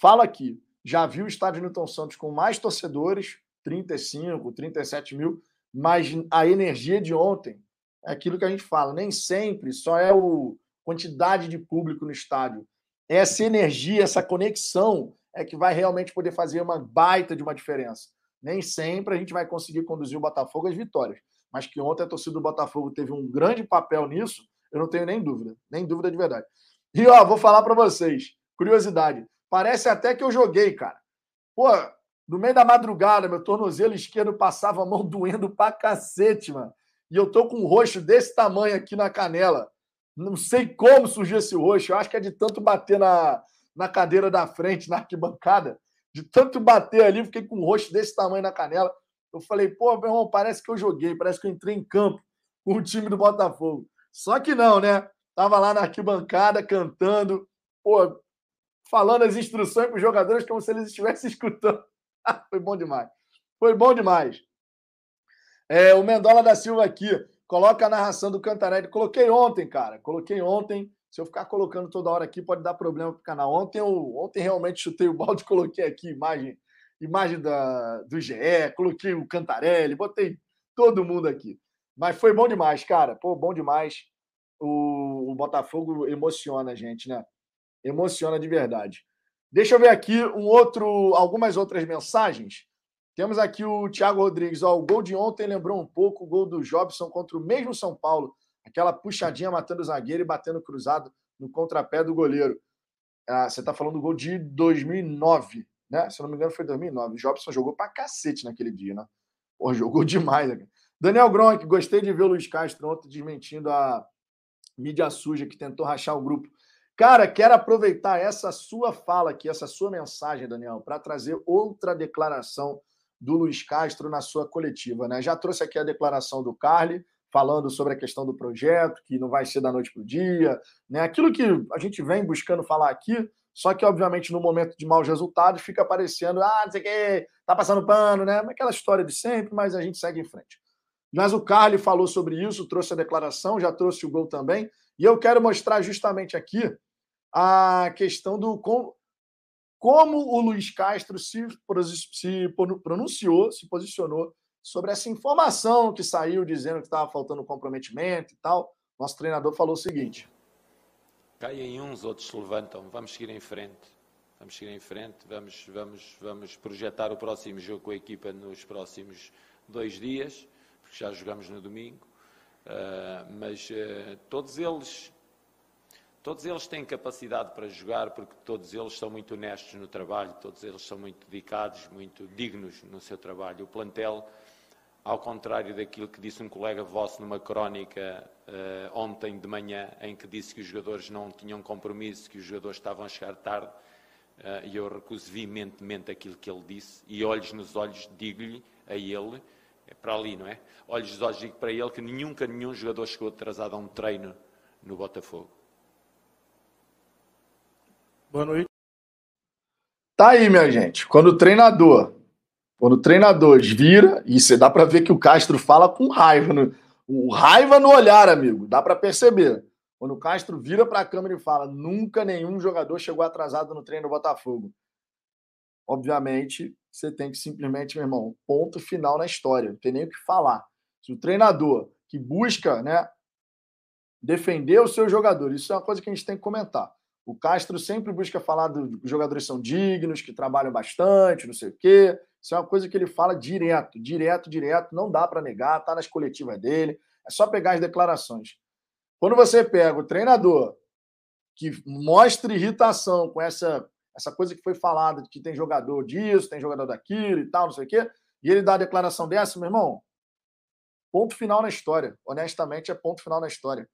fala aqui, já viu o estádio Newton Santos com mais torcedores, 35, 37 mil, mas a energia de ontem é aquilo que a gente fala, nem sempre só é o quantidade de público no estádio. Essa energia, essa conexão é que vai realmente poder fazer uma baita de uma diferença. Nem sempre a gente vai conseguir conduzir o Botafogo às vitórias, mas que ontem a torcida do Botafogo teve um grande papel nisso, eu não tenho nem dúvida, nem dúvida de verdade. E ó, vou falar para vocês, curiosidade, parece até que eu joguei, cara. Pô, no meio da madrugada, meu tornozelo esquerdo passava a mão [laughs] doendo pra cacete, mano. E eu tô com um roxo desse tamanho aqui na canela. Não sei como surgiu esse roxo. Eu acho que é de tanto bater na, na cadeira da frente, na arquibancada. De tanto bater ali, fiquei com um roxo desse tamanho na canela. Eu falei, pô, meu irmão, parece que eu joguei, parece que eu entrei em campo [laughs] com o time do Botafogo. Só que não, né? Tava lá na arquibancada cantando, pô, falando as instruções para os jogadores como se eles estivessem [laughs] escutando. [laughs] Foi bom demais. Foi bom demais. É, o Mendola da Silva aqui. Coloca a narração do Cantarelli. Coloquei ontem, cara. Coloquei ontem. Se eu ficar colocando toda hora aqui, pode dar problema para o canal. Ontem, eu, ontem realmente chutei o balde, [laughs] coloquei aqui imagem, imagem da, do GE, coloquei o Cantarelli, botei todo mundo aqui. Mas foi bom demais, cara. Pô, bom demais. O, o Botafogo emociona a gente, né? Emociona de verdade. Deixa eu ver aqui um outro, algumas outras mensagens. Temos aqui o Thiago Rodrigues. Ó, o gol de ontem lembrou um pouco o gol do Jobson contra o mesmo São Paulo. Aquela puxadinha matando o zagueiro e batendo cruzado no contrapé do goleiro. Ah, você está falando do gol de 2009, né? Se eu não me engano, foi 2009. O Jobson jogou pra cacete naquele dia, né? Pô, jogou [laughs] demais. Né? Daniel Gronk, gostei de ver o Luiz Castro ontem desmentindo a mídia suja que tentou rachar o grupo. Cara, quero aproveitar essa sua fala aqui, essa sua mensagem, Daniel, para trazer outra declaração do Luiz Castro na sua coletiva. Né? Já trouxe aqui a declaração do Carly, falando sobre a questão do projeto, que não vai ser da noite para o dia, né? aquilo que a gente vem buscando falar aqui, só que, obviamente, no momento de maus resultados, fica aparecendo, ah, não sei o quê, tá passando pano, né? Aquela história de sempre, mas a gente segue em frente. Mas o Carly falou sobre isso, trouxe a declaração, já trouxe o gol também, e eu quero mostrar justamente aqui a questão do como, como o Luiz Castro se, se pronunciou, se posicionou sobre essa informação que saiu dizendo que estava faltando comprometimento e tal. Nosso treinador falou o seguinte: caem uns, outros se levantam. Vamos seguir em frente. Vamos seguir em frente. Vamos, vamos, vamos projetar o próximo jogo com a equipa nos próximos dois dias, porque já jogamos no domingo. Uh, mas uh, todos eles Todos eles têm capacidade para jogar porque todos eles são muito honestos no trabalho, todos eles são muito dedicados, muito dignos no seu trabalho. O plantel, ao contrário daquilo que disse um colega vosso numa crónica uh, ontem de manhã, em que disse que os jogadores não tinham compromisso, que os jogadores estavam a chegar tarde, uh, e eu recuso veementemente aquilo que ele disse, e olhos nos olhos digo-lhe a ele, é para ali, não é? Olhos nos olhos digo para ele que nunca nenhum jogador chegou atrasado a um treino no Botafogo. Boa noite. Tá aí, minha gente. Quando o treinador, quando o treinador vira, e você dá para ver que o Castro fala com raiva, no, o raiva no olhar, amigo, dá para perceber. Quando o Castro vira para a câmera e fala: "Nunca nenhum jogador chegou atrasado no treino do Botafogo". Obviamente, você tem que simplesmente, meu irmão, ponto final na história, não tem nem o que falar. Se o treinador que busca, né, defender o seu jogador, isso é uma coisa que a gente tem que comentar. O Castro sempre busca falar que os jogadores são dignos, que trabalham bastante, não sei o quê. Isso é uma coisa que ele fala direto, direto, direto. Não dá para negar, tá nas coletivas dele. É só pegar as declarações. Quando você pega o treinador que mostra irritação com essa, essa coisa que foi falada, que tem jogador disso, tem jogador daquilo e tal, não sei o quê, e ele dá a declaração dessa, meu irmão, ponto final na história. Honestamente, é ponto final na história.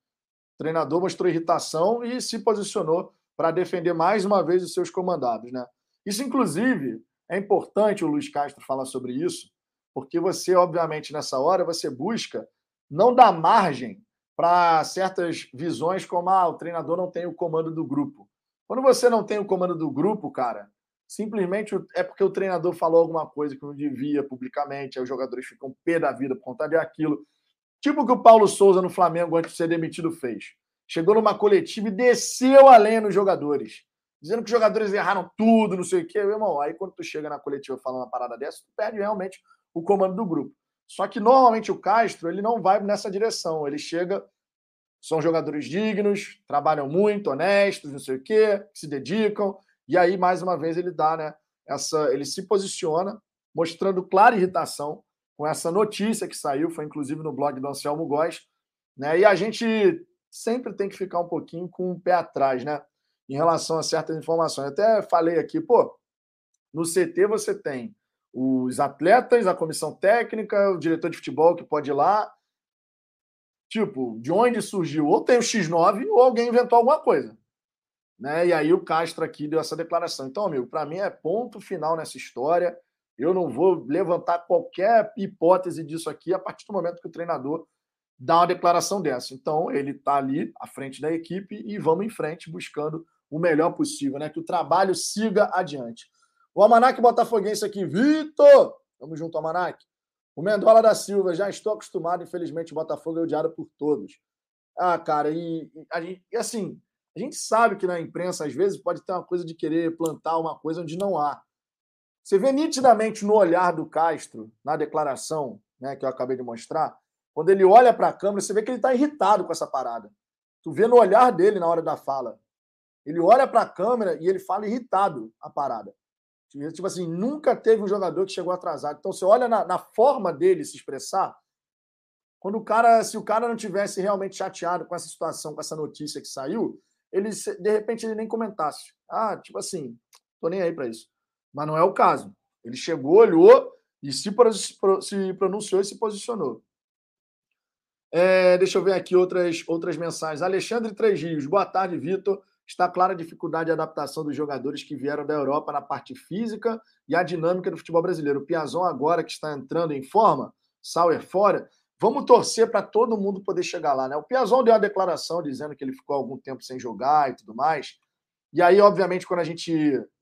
O treinador mostrou irritação e se posicionou para defender mais uma vez os seus comandados, né? Isso, inclusive, é importante o Luiz Castro falar sobre isso, porque você, obviamente, nessa hora, você busca não dar margem para certas visões como ah, o treinador não tem o comando do grupo. Quando você não tem o comando do grupo, cara, simplesmente é porque o treinador falou alguma coisa que não devia publicamente, aí os jogadores ficam pé da vida por conta de aquilo. Tipo o que o Paulo Souza no Flamengo, antes de ser demitido, fez. Chegou numa coletiva e desceu além nos jogadores. Dizendo que os jogadores erraram tudo, não sei o quê. Meu irmão, aí quando tu chega na coletiva falando uma parada dessa, tu perde realmente o comando do grupo. Só que normalmente o Castro ele não vai nessa direção. Ele chega, são jogadores dignos, trabalham muito, honestos, não sei o quê, se dedicam. E aí, mais uma vez, ele dá, né? Essa, ele se posiciona, mostrando clara irritação com essa notícia que saiu, foi inclusive no blog do Anselmo Góes, né? E a gente sempre tem que ficar um pouquinho com o pé atrás, né? Em relação a certas informações. Até falei aqui, pô, no CT você tem os atletas, a comissão técnica, o diretor de futebol que pode ir lá. Tipo, de onde surgiu? Ou tem o X9 ou alguém inventou alguma coisa. Né? E aí o Castro aqui deu essa declaração. Então, amigo, para mim é ponto final nessa história. Eu não vou levantar qualquer hipótese disso aqui a partir do momento que o treinador dá uma declaração dessa. Então, ele está ali à frente da equipe e vamos em frente buscando o melhor possível, né? Que o trabalho siga adiante. O Almanac Botafoguense aqui, Vitor! Tamo junto, Almanac. O Mendola da Silva, já estou acostumado, infelizmente, o Botafogo é odiado por todos. Ah, cara, e, a gente, e assim, a gente sabe que na imprensa, às vezes, pode ter uma coisa de querer plantar uma coisa onde não há. Você vê nitidamente no olhar do Castro, na declaração né, que eu acabei de mostrar, quando ele olha para a câmera, você vê que ele está irritado com essa parada. Tu vê no olhar dele na hora da fala. Ele olha para a câmera e ele fala irritado a parada. Tipo assim, nunca teve um jogador que chegou atrasado. Então, você olha na, na, forma dele se expressar, quando o cara, se o cara não tivesse realmente chateado com essa situação, com essa notícia que saiu, ele de repente ele nem comentasse. Ah, tipo assim, tô nem aí para isso. Mas não é o caso. Ele chegou, olhou e se pronunciou e se posicionou. É, deixa eu ver aqui outras, outras mensagens. Alexandre Três Rios, boa tarde, Vitor. Está clara a dificuldade de adaptação dos jogadores que vieram da Europa na parte física e a dinâmica do futebol brasileiro. O Piazon agora que está entrando em forma, Sauer fora, vamos torcer para todo mundo poder chegar lá, né? O Piazon deu uma declaração dizendo que ele ficou algum tempo sem jogar e tudo mais. E aí, obviamente, quando a gente,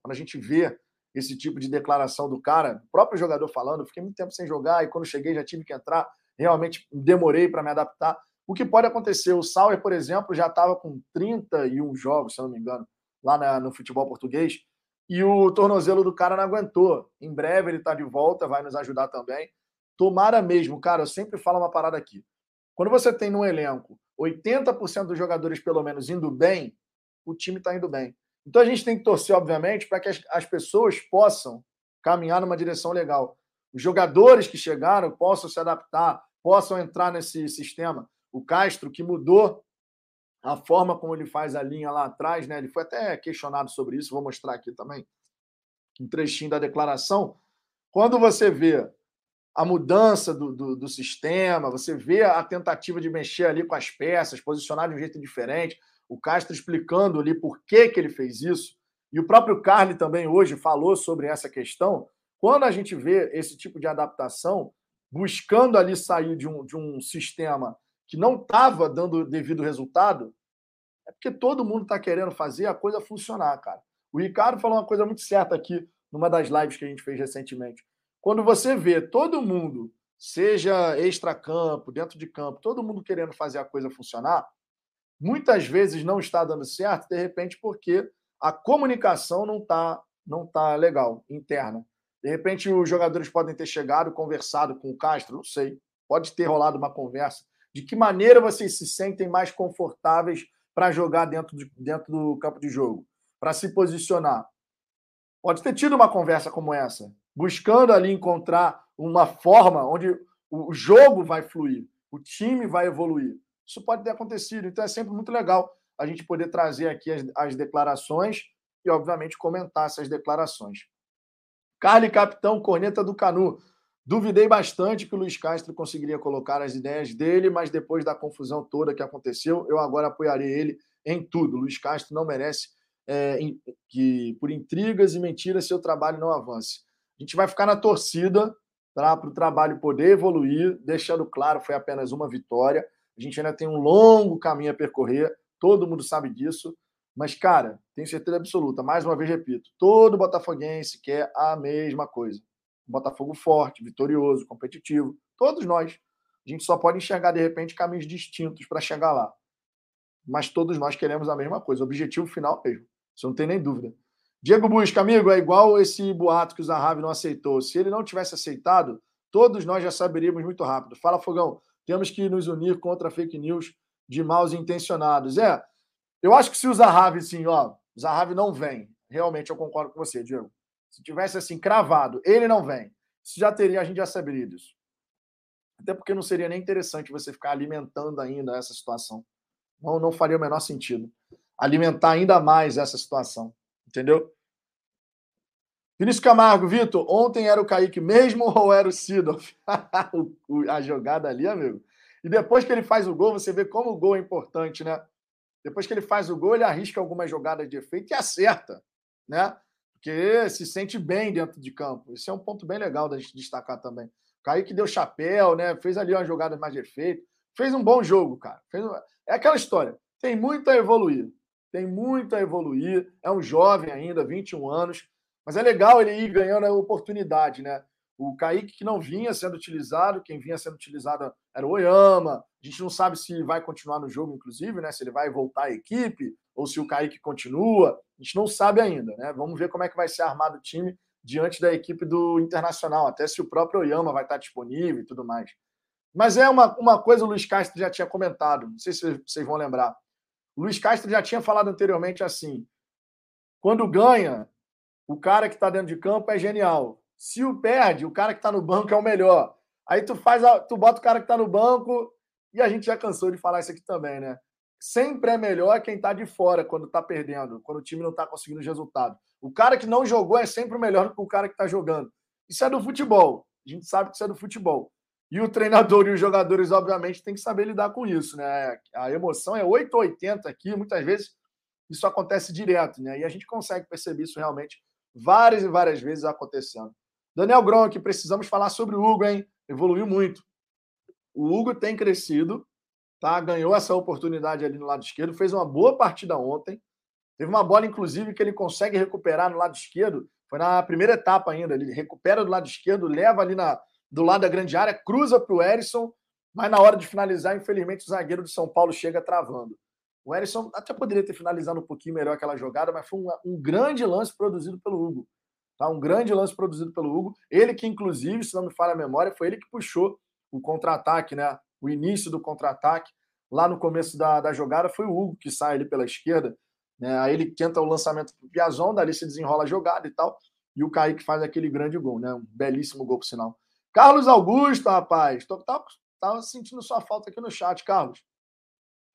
quando a gente vê esse tipo de declaração do cara, o próprio jogador falando, fiquei muito tempo sem jogar e quando cheguei já tive que entrar, realmente demorei para me adaptar. O que pode acontecer? O Sauer, por exemplo, já estava com 31 jogos, se eu não me engano, lá na, no futebol português, e o tornozelo do cara não aguentou. Em breve ele está de volta, vai nos ajudar também. Tomara mesmo, cara, eu sempre falo uma parada aqui. Quando você tem no elenco 80% dos jogadores, pelo menos, indo bem, o time está indo bem. Então a gente tem que torcer, obviamente, para que as, as pessoas possam caminhar numa direção legal. Os jogadores que chegaram possam se adaptar, possam entrar nesse sistema o Castro, que mudou a forma como ele faz a linha lá atrás, né? Ele foi até questionado sobre isso, vou mostrar aqui também um trechinho da declaração. Quando você vê a mudança do, do, do, sistema, você vê a tentativa de mexer ali com as peças, posicionar de um jeito diferente, o Castro explicando ali por que, que ele fez isso, e o próprio Carly também hoje falou sobre essa questão. Quando a gente vê esse tipo de adaptação, buscando ali sair de um, de um sistema que não estava dando devido resultado, é porque todo mundo está querendo fazer a coisa funcionar, cara. O Ricardo falou uma coisa muito certa aqui numa das lives que a gente fez recentemente. Quando você vê todo mundo, seja extra-campo, dentro de campo, todo mundo querendo fazer a coisa funcionar, muitas vezes não está dando certo, de repente, porque a comunicação não está não tá legal, interna. De repente, os jogadores podem ter chegado, conversado com o Castro, não sei. Pode ter rolado uma conversa de que maneira vocês se sentem mais confortáveis para jogar dentro, de, dentro do campo de jogo, para se posicionar. Pode ter tido uma conversa como essa, buscando ali encontrar uma forma onde o jogo vai fluir, o time vai evoluir. isso pode ter acontecido. Então é sempre muito legal a gente poder trazer aqui as, as declarações e, obviamente, comentar essas declarações. Carly Capitão, corneta do Canu. Duvidei bastante que o Luiz Castro conseguiria colocar as ideias dele, mas depois da confusão toda que aconteceu, eu agora apoiarei ele em tudo. Luiz Castro não merece é, que, por intrigas e mentiras, seu trabalho não avance. A gente vai ficar na torcida para o trabalho poder evoluir, deixando claro, foi apenas uma vitória. A gente ainda tem um longo caminho a percorrer, todo mundo sabe disso. Mas, cara, tenho certeza absoluta, mais uma vez repito, todo botafoguense quer a mesma coisa. Botafogo forte, vitorioso, competitivo. Todos nós. A gente só pode enxergar, de repente, caminhos distintos para chegar lá. Mas todos nós queremos a mesma coisa, objetivo final mesmo. Isso não tem nem dúvida. Diego Busca, amigo, é igual esse boato que o Zahavi não aceitou. Se ele não tivesse aceitado, todos nós já saberíamos muito rápido. Fala, Fogão, temos que nos unir contra fake news de maus intencionados. É, eu acho que se o Zahavi, assim, ó, o Zahavi não vem, realmente eu concordo com você, Diego. Se tivesse assim, cravado, ele não vem, isso já teria, a gente já saberia disso. Até porque não seria nem interessante você ficar alimentando ainda essa situação. Não, não faria o menor sentido. Alimentar ainda mais essa situação. Entendeu? Vinícius Camargo, Vitor, ontem era o Kaique mesmo [laughs] ou era o Sidolf? [laughs] a jogada ali, amigo. E depois que ele faz o gol, você vê como o gol é importante, né? Depois que ele faz o gol, ele arrisca algumas jogadas de efeito e acerta, né? Porque se sente bem dentro de campo. Isso é um ponto bem legal da gente destacar também. O Kaique deu chapéu, né? Fez ali uma jogada mais de efeito. Fez um bom jogo, cara. Fez... É aquela história. Tem muito a evoluir. Tem muito a evoluir. É um jovem ainda, 21 anos. Mas é legal ele ir ganhando a oportunidade, né? O Kaique que não vinha sendo utilizado, quem vinha sendo utilizado era o Oyama. A gente não sabe se vai continuar no jogo, inclusive, né? Se ele vai voltar à equipe ou se o Kaique continua. A gente não sabe ainda, né? Vamos ver como é que vai ser armado o time diante da equipe do Internacional, até se o próprio Oyama vai estar disponível e tudo mais. Mas é uma, uma coisa o Luiz Castro já tinha comentado, não sei se vocês vão lembrar. O Luiz Castro já tinha falado anteriormente assim: quando ganha, o cara que está dentro de campo é genial. Se o perde, o cara que está no banco é o melhor. Aí tu faz, a, tu bota o cara que está no banco e a gente já cansou de falar isso aqui também, né? Sempre é melhor quem está de fora quando está perdendo, quando o time não está conseguindo os resultados. O cara que não jogou é sempre melhor do que o cara que está jogando. Isso é do futebol. A gente sabe que isso é do futebol. E o treinador e os jogadores, obviamente, têm que saber lidar com isso, né? A emoção é 880 aqui, muitas vezes isso acontece direto, né? E a gente consegue perceber isso realmente várias e várias vezes acontecendo. Daniel Gronk, precisamos falar sobre o Hugo, hein? Evoluiu muito. O Hugo tem crescido, tá? Ganhou essa oportunidade ali no lado esquerdo, fez uma boa partida ontem. Teve uma bola, inclusive, que ele consegue recuperar no lado esquerdo. Foi na primeira etapa ainda. Ele recupera do lado esquerdo, leva ali na, do lado da grande área, cruza para o Erisson, mas na hora de finalizar, infelizmente, o zagueiro de São Paulo chega travando. O Erisson até poderia ter finalizado um pouquinho melhor aquela jogada, mas foi um, um grande lance produzido pelo Hugo. Tá? Um grande lance produzido pelo Hugo. Ele que, inclusive, se não me falha a memória, foi ele que puxou o contra-ataque, né? O início do contra-ataque. Lá no começo da, da jogada foi o Hugo que sai ali pela esquerda. Né? Aí ele tenta o lançamento para o Piazon, dali se desenrola a jogada e tal. E o Kaique faz aquele grande gol, né? Um belíssimo gol, por sinal. Carlos Augusto, rapaz. Tô, tava, tava sentindo sua falta aqui no chat, Carlos.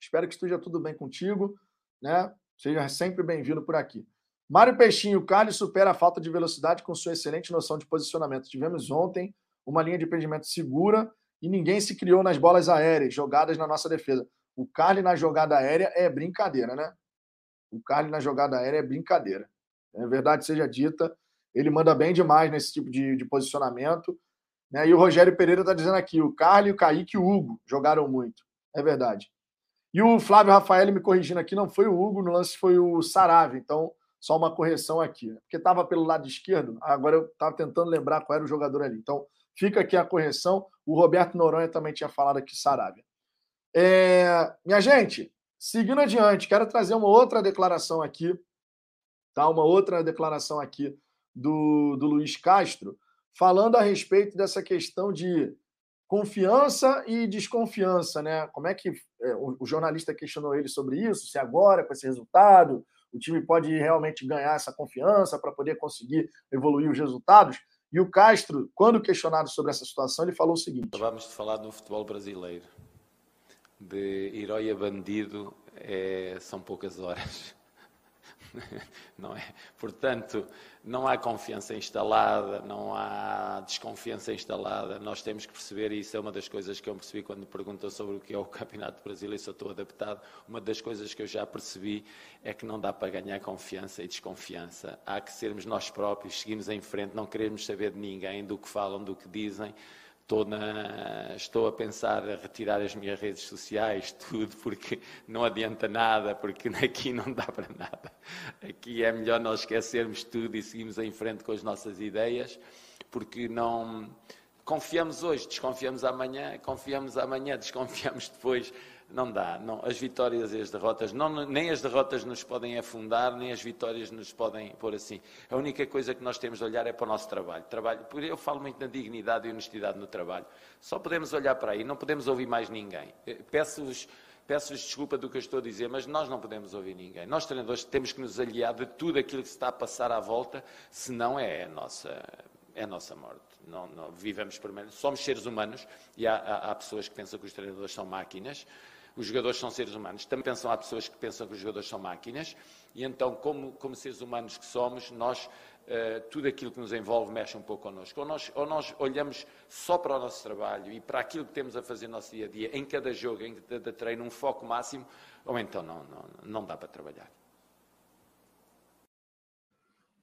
Espero que esteja tudo bem contigo, né? Seja sempre bem-vindo por aqui. Mário Peixinho, Carlos supera a falta de velocidade com sua excelente noção de posicionamento. Tivemos ontem uma linha de prendimento segura e ninguém se criou nas bolas aéreas, jogadas na nossa defesa. O Carly na jogada aérea é brincadeira, né? O Carly na jogada aérea é brincadeira. É verdade seja dita, ele manda bem demais nesse tipo de, de posicionamento. Né? E o Rogério Pereira está dizendo aqui: o Carly, o Kaique e o Hugo jogaram muito. É verdade. E o Flávio Rafael me corrigindo aqui, não foi o Hugo, no lance foi o Sarave. Então, só uma correção aqui, né? porque estava pelo lado esquerdo, agora eu estava tentando lembrar qual era o jogador ali. Então, fica aqui a correção. O Roberto Noronha também tinha falado aqui Sarabia. É... Minha gente, seguindo adiante, quero trazer uma outra declaração aqui, tá? Uma outra declaração aqui do, do Luiz Castro, falando a respeito dessa questão de confiança e desconfiança, né? Como é que é, o, o jornalista questionou ele sobre isso? Se agora, com esse resultado, o time pode realmente ganhar essa confiança para poder conseguir evoluir os resultados. E o Castro, quando questionado sobre essa situação, ele falou o seguinte: Vamos falar do futebol brasileiro. de herói a bandido é, são poucas horas. [laughs] não é? Portanto, não há confiança instalada, não há desconfiança instalada. Nós temos que perceber, e isso é uma das coisas que eu percebi quando perguntam sobre o que é o [laughs] Campeonato Brasileiro, se eu estou adaptado. Uma das coisas que eu já percebi é que não dá para ganhar confiança e desconfiança. Há que sermos nós próprios, seguirmos em frente, não queremos saber de ninguém, do que falam, do que dizem. Estou, na, estou, a pensar a retirar as minhas redes sociais, [laughs] tudo, porque não adianta nada, porque [laughs] aqui não dá para nada. Aqui é melhor nós esquecermos tudo e seguirmos em frente com as nossas ideias, porque não confiamos hoje, desconfiamos amanhã, confiamos amanhã, desconfiamos depois. Não dá. Não. As vitórias e as derrotas, não, nem as derrotas nos podem afundar, nem as vitórias nos podem pôr assim. A única coisa que nós temos de olhar é para o nosso trabalho. trabalho eu falo muito na dignidade e honestidade no trabalho. Só podemos olhar para aí, não podemos ouvir mais ninguém. Eh, peço-vos peço-vos desculpa do que eu estou a dizer, mas nós não podemos ouvir ninguém. Nós, treinadores, temos que nos aliar de tudo aquilo que se está a passar à volta, senão é a nossa, é a nossa morte. Não, não vivemos menos. Somos seres humanos e há, há, há pessoas que pensam que os treinadores são máquinas os jogadores são seres humanos. Também pensam, há pessoas que pensam que os jogadores são máquinas, e então, como, como seres humanos que somos, nós, uh, tudo aquilo que nos envolve mexe um pouco connosco. Ou nós, ou nós olhamos só para o nosso trabalho e para aquilo que temos a fazer no nosso dia a dia, em cada jogo, em cada treino, um foco máximo, ou então não, não, não dá para trabalhar.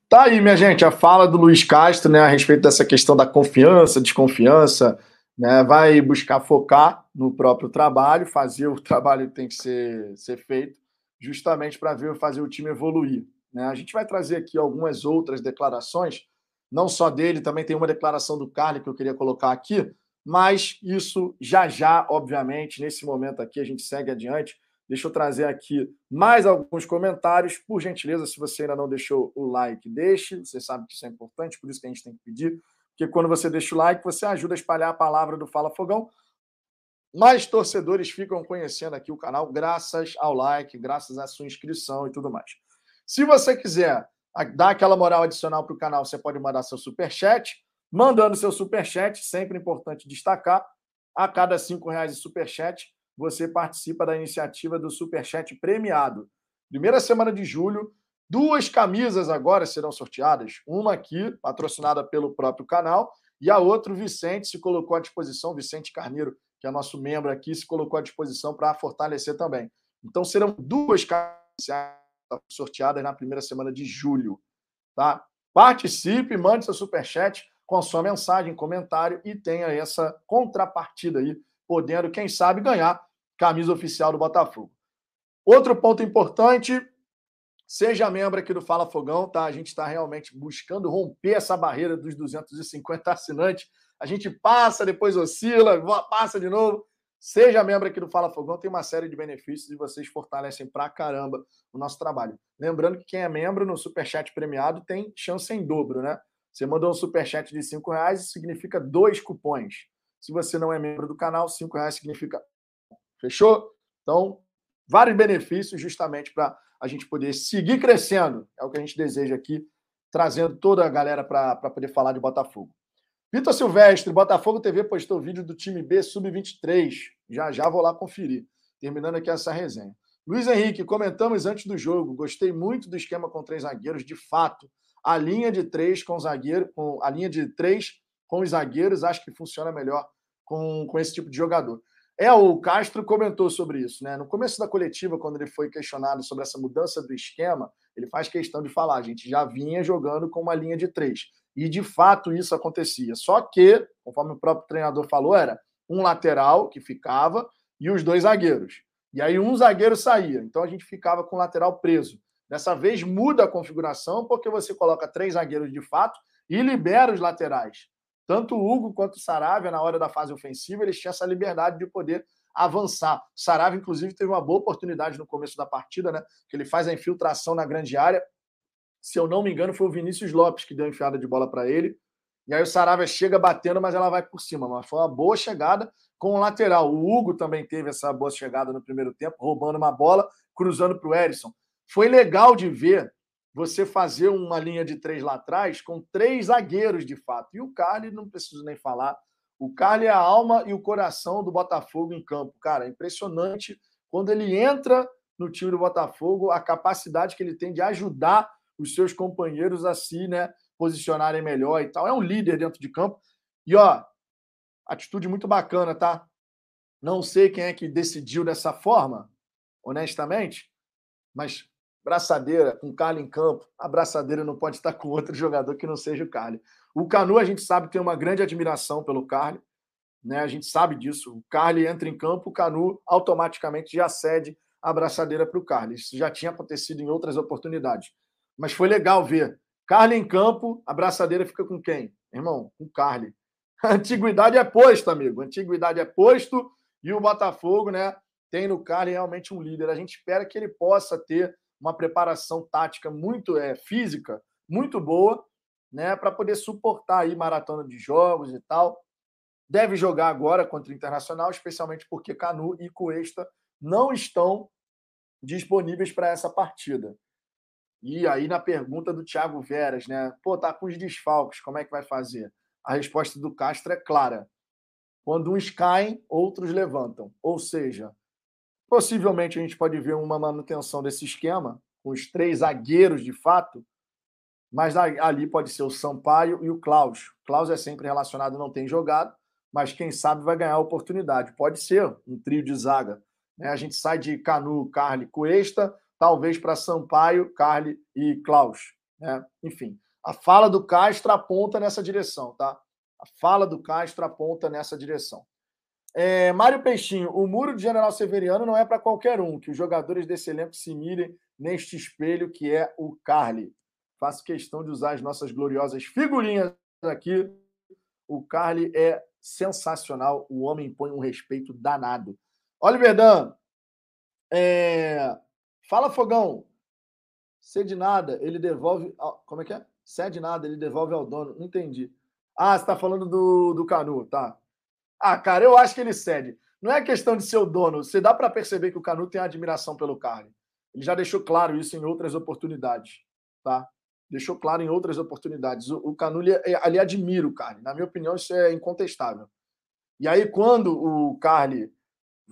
Tá aí, minha gente, a fala do Luiz Castro, né, a respeito dessa questão da confiança, desconfiança, né, vai buscar focar no próprio trabalho, fazer o [laughs] trabalho que tem que ser, ser feito, justamente para ver fazer o time evoluir. Né? A gente vai trazer aqui algumas outras declarações, não só dele, também tem uma declaração do Carly que eu queria colocar aqui, mas isso já já, obviamente, nesse momento aqui, a gente segue adiante. Deixa eu trazer aqui mais alguns comentários. Por gentileza, se você ainda não deixou o like, deixe. Você sabe que isso é importante, por isso que a gente tem que pedir porque quando você deixa o like, você ajuda a espalhar a palavra do Fala Fogão. Mais torcedores ficam conhecendo aqui o canal graças ao like, graças à sua inscrição e tudo mais. Se você quiser dar aquela moral adicional para o canal, você pode mandar seu super chat. Mandando seu super chat, sempre importante destacar, a cada cinco reais de super chat, você participa da iniciativa do super chat premiado. Primeira semana de julho, Duas camisas agora serão sorteadas. Uma aqui, patrocinada pelo próprio canal, e a outra, o Vicente se colocou à disposição, Vicente Carneiro, que é nosso membro aqui, se colocou à disposição para fortalecer também. Então serão duas camisas sorteadas na primeira semana de julho. Tá? Participe, mande seu superchat com a sua mensagem, comentário e tenha essa contrapartida aí, podendo, quem sabe, ganhar camisa oficial do Botafogo. Outro ponto importante, Seja membro aqui do Fala Fogão, tá? A gente está realmente buscando romper essa barreira dos 250 assinantes. A gente passa, depois oscila, passa de novo. Seja membro aqui do Fala Fogão, tem uma série de benefícios e vocês fortalecem pra caramba o nosso trabalho. Lembrando que quem é membro no Superchat premiado tem chance em dobro, né? Você mandou um Superchat de 5 reais, isso significa dois cupons. Se você não é membro do canal, 5 reais significa. Fechou? Então, vários benefícios justamente para a gente poder seguir crescendo. É o que a gente deseja aqui, trazendo toda a galera para poder falar de Botafogo. Vitor Silvestre, Botafogo TV postou vídeo do time B sub-23. Já já vou lá conferir. Terminando aqui essa resenha. Luiz Henrique, comentamos antes do jogo. Gostei muito do esquema com três zagueiros. De fato, a linha de três com zagueiro, com a linha de três com os zagueiros, acho que funciona melhor com, com esse tipo de jogador. É, o Castro comentou sobre isso, né? No começo da coletiva, quando ele foi questionado sobre essa mudança do esquema, ele faz questão de falar: a gente já vinha jogando com uma linha de três. E de fato isso acontecia. Só que, conforme o próprio treinador falou, era um lateral que ficava e os dois zagueiros. E aí um zagueiro saía. Então a gente ficava com o lateral preso. Dessa vez muda a configuração, porque você coloca três zagueiros de fato e libera os laterais. Tanto o Hugo quanto o Saravia, na hora da fase ofensiva, eles tinham essa liberdade de poder avançar. O Saravia, inclusive, teve uma boa oportunidade no começo da partida, né? Que ele faz a infiltração na grande área. Se eu não me engano, foi o Vinícius Lopes que deu a enfiada de bola para ele. E aí o Saravia chega batendo, mas ela vai por cima. Mas foi uma boa chegada com o lateral. O Hugo também teve essa boa chegada no primeiro tempo, roubando uma bola, cruzando para o Erisson. Foi legal de ver você fazer uma linha de três lá atrás com três zagueiros de fato. E o Carly, não preciso nem falar, O Carly é a alma e o coração do Botafogo em campo. Cara, é impressionante quando ele entra no time do Botafogo, a capacidade que ele tem de ajudar os seus companheiros a se né, posicionarem melhor e tal. É um líder dentro de campo. E, ó, atitude muito bacana, tá? Não sei quem é que decidiu dessa forma, honestamente, mas braçadeira com o Carly em campo, a braçadeira não pode estar com outro jogador que não seja o Carly. O Canu, a gente sabe, tem uma grande admiração pelo Carly, né? A gente sabe disso. O Carly entra em campo, o Canu automaticamente já cede a braçadeira para o Carly. Isso já tinha acontecido em outras oportunidades. Mas foi legal ver. Carly em campo, a braçadeira fica com quem? Irmão, com o Carly. A antiguidade é posto, amigo. A antiguidade é posto e o Botafogo, né, tem no Carly realmente um líder. A gente espera que ele possa ter uma preparação tática muito é, física, muito boa, né, para poder suportar aí maratona de jogos e tal. Deve jogar agora contra o Internacional, especialmente porque Canu e Cuesta não estão disponíveis para essa partida. E aí, na pergunta do Thiago Veras, né? Pô, tá com os desfalques, como é que vai fazer? A resposta do Castro é clara. Quando uns caem, outros levantam. Ou seja, possivelmente a gente pode ver uma manutenção desse esquema, com os três zagueiros de fato, mas ali pode ser o Sampaio e o Klaus. Klaus é sempre relacionado, não tem jogado, mas quem sabe vai ganhar a oportunidade. Pode ser um trio de zaga. Né? A gente sai de Canu, Carly, Cuesta, talvez para Sampaio, Carly e Klaus. Né? Enfim, a fala do Castro aponta nessa direção, tá? A fala do Castro aponta nessa direção. É, Mário Peixinho, o muro de General Severiano não é para qualquer um, que os jogadores desse elenco se mirem neste espelho que é o Carly. Faço questão de usar as nossas gloriosas figurinhas aqui. O Carly é sensacional, o homem põe um respeito danado. Oliver Dan, é... fala Fogão, cede nada, ele devolve. Como é que é? Cede nada, ele devolve ao dono. Entendi. Ah, você está falando do, do Canu, tá. Ah, cara, eu acho que ele cede. Não é questão de ser o dono. Você dá para perceber que o Canu tem admiração pelo Carly. Ele já deixou claro isso em outras oportunidades, tá? Deixou claro em outras oportunidades. O, o Canu ali, é, admira o Carly. Na minha opinião, isso é incontestável. E aí, quando o Carly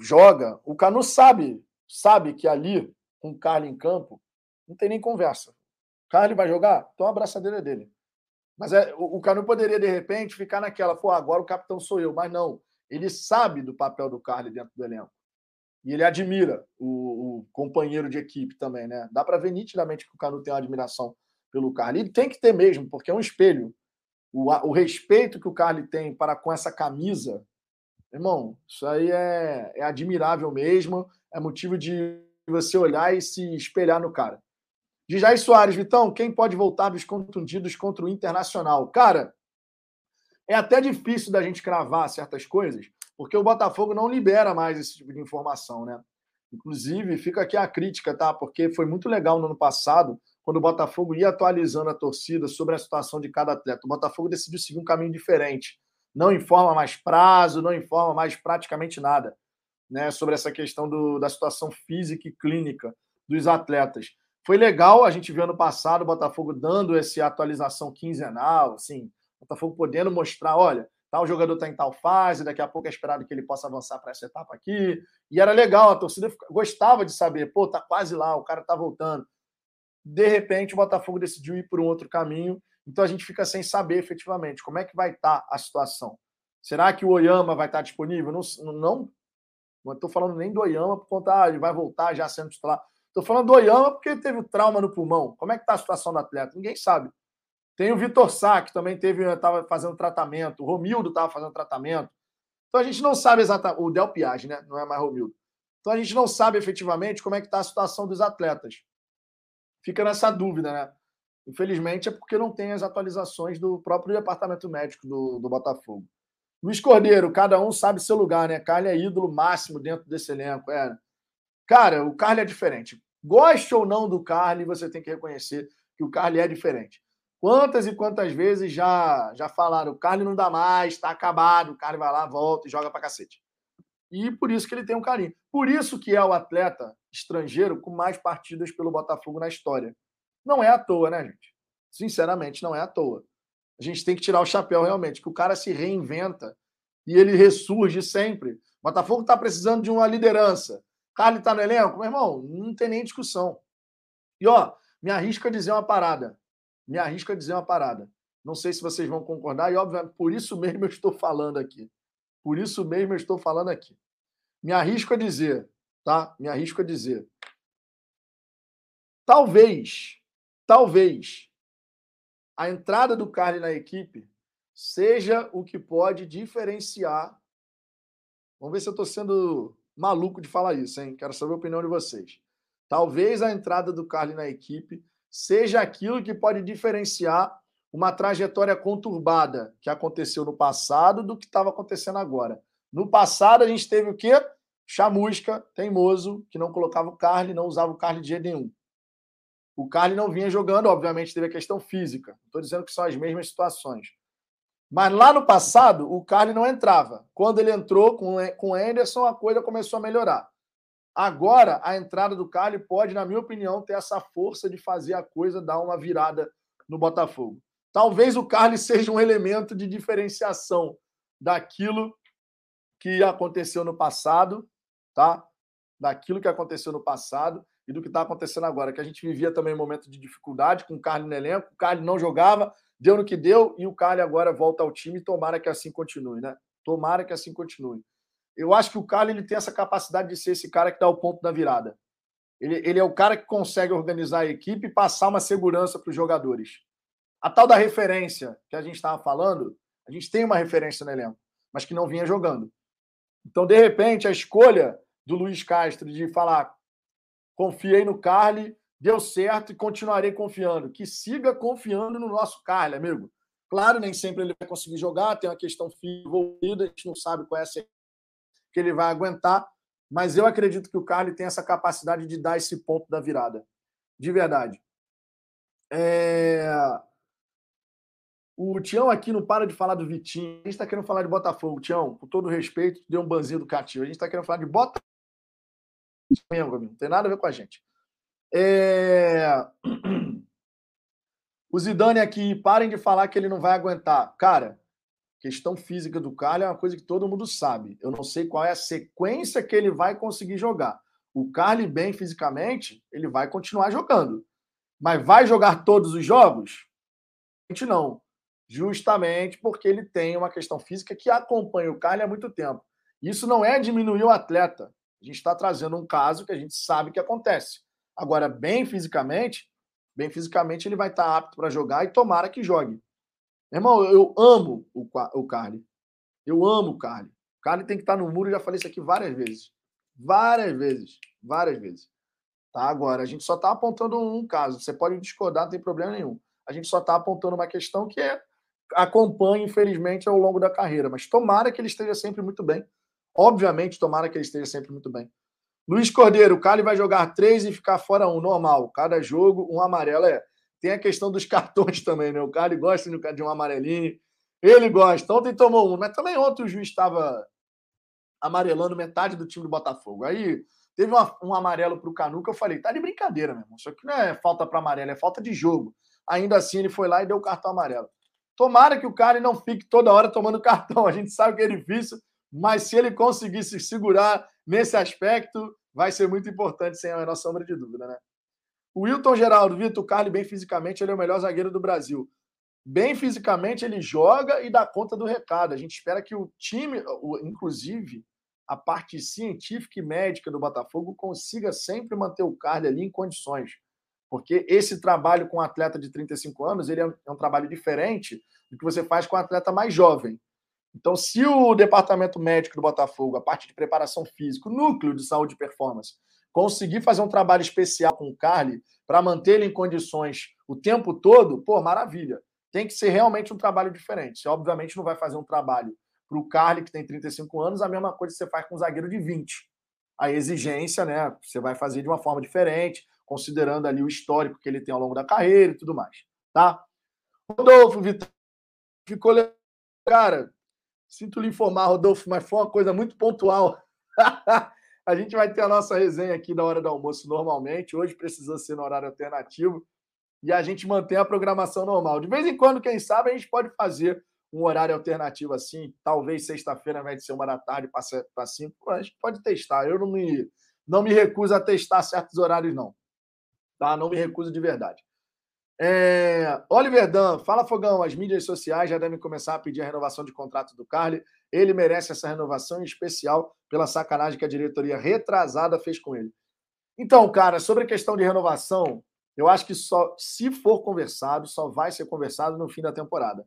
joga, o Canu sabe, sabe que ali, com o Carly em campo, não tem nem conversa. Carly vai jogar? Então a abraçadeira dele. Mas é, o, o Canu poderia, de repente, ficar naquela, pô, agora o capitão sou eu. Mas não. Ele sabe do papel do Carly dentro do elenco. E ele admira o, o companheiro de equipe também, né? Dá para ver nitidamente que o Canu tem uma admiração pelo Carly. Ele tem que ter mesmo, porque é um espelho. O, o respeito que o Carly tem para com essa camisa, irmão, isso aí é, é admirável mesmo. É motivo de você olhar e se espelhar no cara. De Jair Soares, Vitão, quem pode voltar dos contundidos contra o Internacional? Cara, é até difícil da gente cravar certas coisas, porque o Botafogo não libera mais esse tipo de informação, né? Inclusive, fica aqui a crítica, tá? Porque foi muito legal no ano passado, quando o Botafogo ia atualizando a torcida sobre a situação de cada atleta. O Botafogo decidiu seguir um caminho diferente. Não informa mais prazo, não informa mais praticamente nada né, sobre essa questão do, da situação física e clínica dos atletas. Foi legal a gente ver ano passado o Botafogo dando essa atualização quinzenal, assim, o Botafogo podendo mostrar, olha, tal jogador está em tal fase, daqui a pouco é esperado que ele possa avançar para essa etapa aqui. E era legal, a torcida gostava de saber, pô, tá quase lá, o cara tá voltando. De repente, o Botafogo decidiu ir por um outro caminho, então a gente fica sem saber efetivamente como é que vai estar tá a situação. Será que o Oyama vai estar tá disponível? Não, não, não estou falando nem do Oyama por conta, ah, ele vai voltar já sendo titular. Estou falando do Oyama porque ele teve trauma no pulmão. Como é que está a situação do atleta? Ninguém sabe. Tem o Vitor Sá, que também teve, estava fazendo tratamento. O Romildo estava fazendo tratamento. Então a gente não sabe exatamente. O Del Piage, né? Não é mais Romildo. Então a gente não sabe efetivamente como é que está a situação dos atletas. Fica nessa dúvida, né? Infelizmente é porque não tem as atualizações do próprio departamento médico do, do Botafogo. Luiz Cordeiro, cada um sabe seu lugar, né? Carly é ídolo máximo dentro desse elenco. É. Cara, o Carly é diferente. Goste ou não do Carly, você tem que reconhecer que o Carly é diferente. Quantas e quantas vezes já já falaram, o Carly não dá mais, está acabado, o Carly vai lá, volta e joga pra cacete. E por isso que ele tem um carinho. Por isso que é o atleta estrangeiro com mais partidas pelo Botafogo na história. Não é à toa, né, gente? Sinceramente, não é à toa. A gente tem que tirar o chapéu realmente, que o cara se reinventa e ele ressurge sempre. O Botafogo está precisando de uma liderança. Carly está no elenco? Meu irmão, não tem nem discussão. E ó, me arrisco a dizer uma parada. Me arrisco a dizer uma parada. Não sei se vocês vão concordar, e obviamente por isso mesmo eu estou falando aqui. Por isso mesmo eu estou falando aqui. Me arrisco a dizer, tá? Me arrisco a dizer. Talvez, talvez, a entrada do Carly na equipe seja o que pode diferenciar. Vamos ver se eu estou sendo maluco de falar isso, hein? Quero saber a opinião de vocês. Talvez a entrada do Carly na equipe seja aquilo que pode diferenciar uma trajetória conturbada que aconteceu no passado do que estava acontecendo agora. No passado, a gente teve o quê? Chamusca, teimoso, que não colocava o Carly, não usava o Carly de jeito nenhum. O Carly não vinha jogando, obviamente teve a questão física. Estou dizendo que são as mesmas situações. Mas lá no passado, o Carly não entrava. Quando ele entrou com, com o Anderson, a coisa começou a melhorar. Agora, a entrada do Carly pode, na minha opinião, ter essa força de fazer a coisa dar uma virada no Botafogo. Talvez o Carly [laughs] seja um elemento de diferenciação daquilo que aconteceu no passado, tá? Daquilo que aconteceu no passado e do que está acontecendo agora. Que a gente vivia também um momento de dificuldade com o Carly no elenco, o Carly não jogava, deu no que deu e o Carly agora volta ao time. Tomara que assim continue, né? Tomara que assim continue. Eu acho que o Carly ele tem essa capacidade de ser esse cara que dá o ponto da virada. Ele, ele é o cara que consegue organizar a equipe e passar uma segurança para os jogadores. A tal da referência que a gente estava falando, a gente tem uma referência no elenco, mas que não vinha jogando. Então, de repente, a escolha do Luiz Castro de falar confiei no Carly, deu certo e continuarei confiando. Que siga confiando no nosso Carly, amigo. Claro, nem sempre ele vai conseguir jogar, tem uma questão envolvida, a gente não sabe qual é a que ele vai aguentar, mas eu acredito que o Carly tem essa capacidade de dar esse ponto da virada. De verdade. É... O Tião aqui não para de falar do Vitinho. A gente está querendo falar de Botafogo. Tião, com todo respeito, deu um banzinho do Catinho. A gente está querendo falar de Botafogo. Não tem nada a ver com a gente. É... [clears throat] O Zidane aqui, parem de falar que ele não vai aguentar. Cara, questão física do Carly é uma coisa que todo mundo sabe. Eu não sei qual é a sequência que ele vai conseguir jogar. O Carly, bem fisicamente, ele vai continuar jogando. Mas vai jogar todos os jogos? Não. Justamente porque ele tem uma questão física que acompanha o Carly há muito tempo. Isso não é diminuir o atleta. A gente está trazendo um caso que a gente sabe que acontece. Agora, bem fisicamente, bem fisicamente ele vai estar tá apto para jogar e tomara que jogue. Irmão, eu amo o, o Carly. Eu amo o Carly. O Carly tem que estar tá no muro, já falei isso aqui várias vezes. Várias vezes. Várias vezes. Tá? Agora, a gente só está apontando um caso. Você pode discordar, não tem problema nenhum. A gente só está apontando uma questão que é acompanha, infelizmente, ao longo da carreira. Mas tomara que ele esteja sempre muito bem. Obviamente, tomara que ele esteja sempre muito bem. Luiz Cordeiro, o Cali vai jogar três e ficar fora um, normal. Cada jogo, um amarelo. É, tem a questão dos [laughs] cartões também, né? O Cali gosta de um amarelinho. Ele gosta. Ontem tomou um, mas também ontem o juiz estava amarelando metade do time do Botafogo. Aí teve uma, um amarelo para o Canu que eu falei, tá de brincadeira, meu irmão. Isso aqui não é falta para amarelo, é falta de jogo. Ainda assim, ele foi lá e deu o cartão amarelo. Tomara que o Cali não fique toda hora tomando [laughs] cartão. A gente sabe que é difícil, mas se ele conseguir se segurar nesse aspecto, vai ser muito importante, sem a menor sombra de dúvida, né? O Wilton Geraldo, Vitor Carli, bem fisicamente, ele é o melhor zagueiro do Brasil. Bem fisicamente, ele joga e dá conta do recado. A gente espera que o time, inclusive a parte científica e médica do Botafogo, consiga sempre manter o Carli ali em condições. Porque esse trabalho com um atleta de 35 anos, ele é um, é um trabalho diferente do que você faz com um atleta mais jovem. Então, se o departamento médico do Botafogo, a parte de preparação física, o núcleo de saúde e performance, conseguir fazer um trabalho especial com o Carly para manter ele em condições o tempo todo, pô, maravilha. Tem que ser realmente um trabalho diferente. Você, obviamente, não vai fazer um trabalho para o Carly, que tem 35 anos, a mesma coisa que você faz com um zagueiro de 20. A exigência, né? Você vai fazer de uma forma diferente, considerando ali o histórico que ele tem ao longo da carreira e tudo mais. Tá? Rodolfo, Vitor, ficou legal. Cara, Sinto lhe informar, Rodolfo, mas foi uma coisa muito pontual. [laughs] a gente vai ter a nossa resenha aqui na hora do almoço normalmente. Hoje precisou ser no horário alternativo. E a gente mantém a programação normal. De vez em quando, quem sabe, a gente pode fazer um horário alternativo assim, talvez sexta-feira, invés de ser uma da tarde, para cinco, a gente pode testar. Eu não me, não me recuso a testar certos horários, não. Tá? Não me recuso de verdade. É... Oliver Dan, fala Fogão, as mídias sociais já devem começar a pedir a renovação de contrato do Carly. Ele merece essa renovação, em especial pela sacanagem que a diretoria retrasada fez com ele. Então, cara, sobre a questão de renovação, eu acho que só, se for conversado, só vai ser conversado no fim da temporada.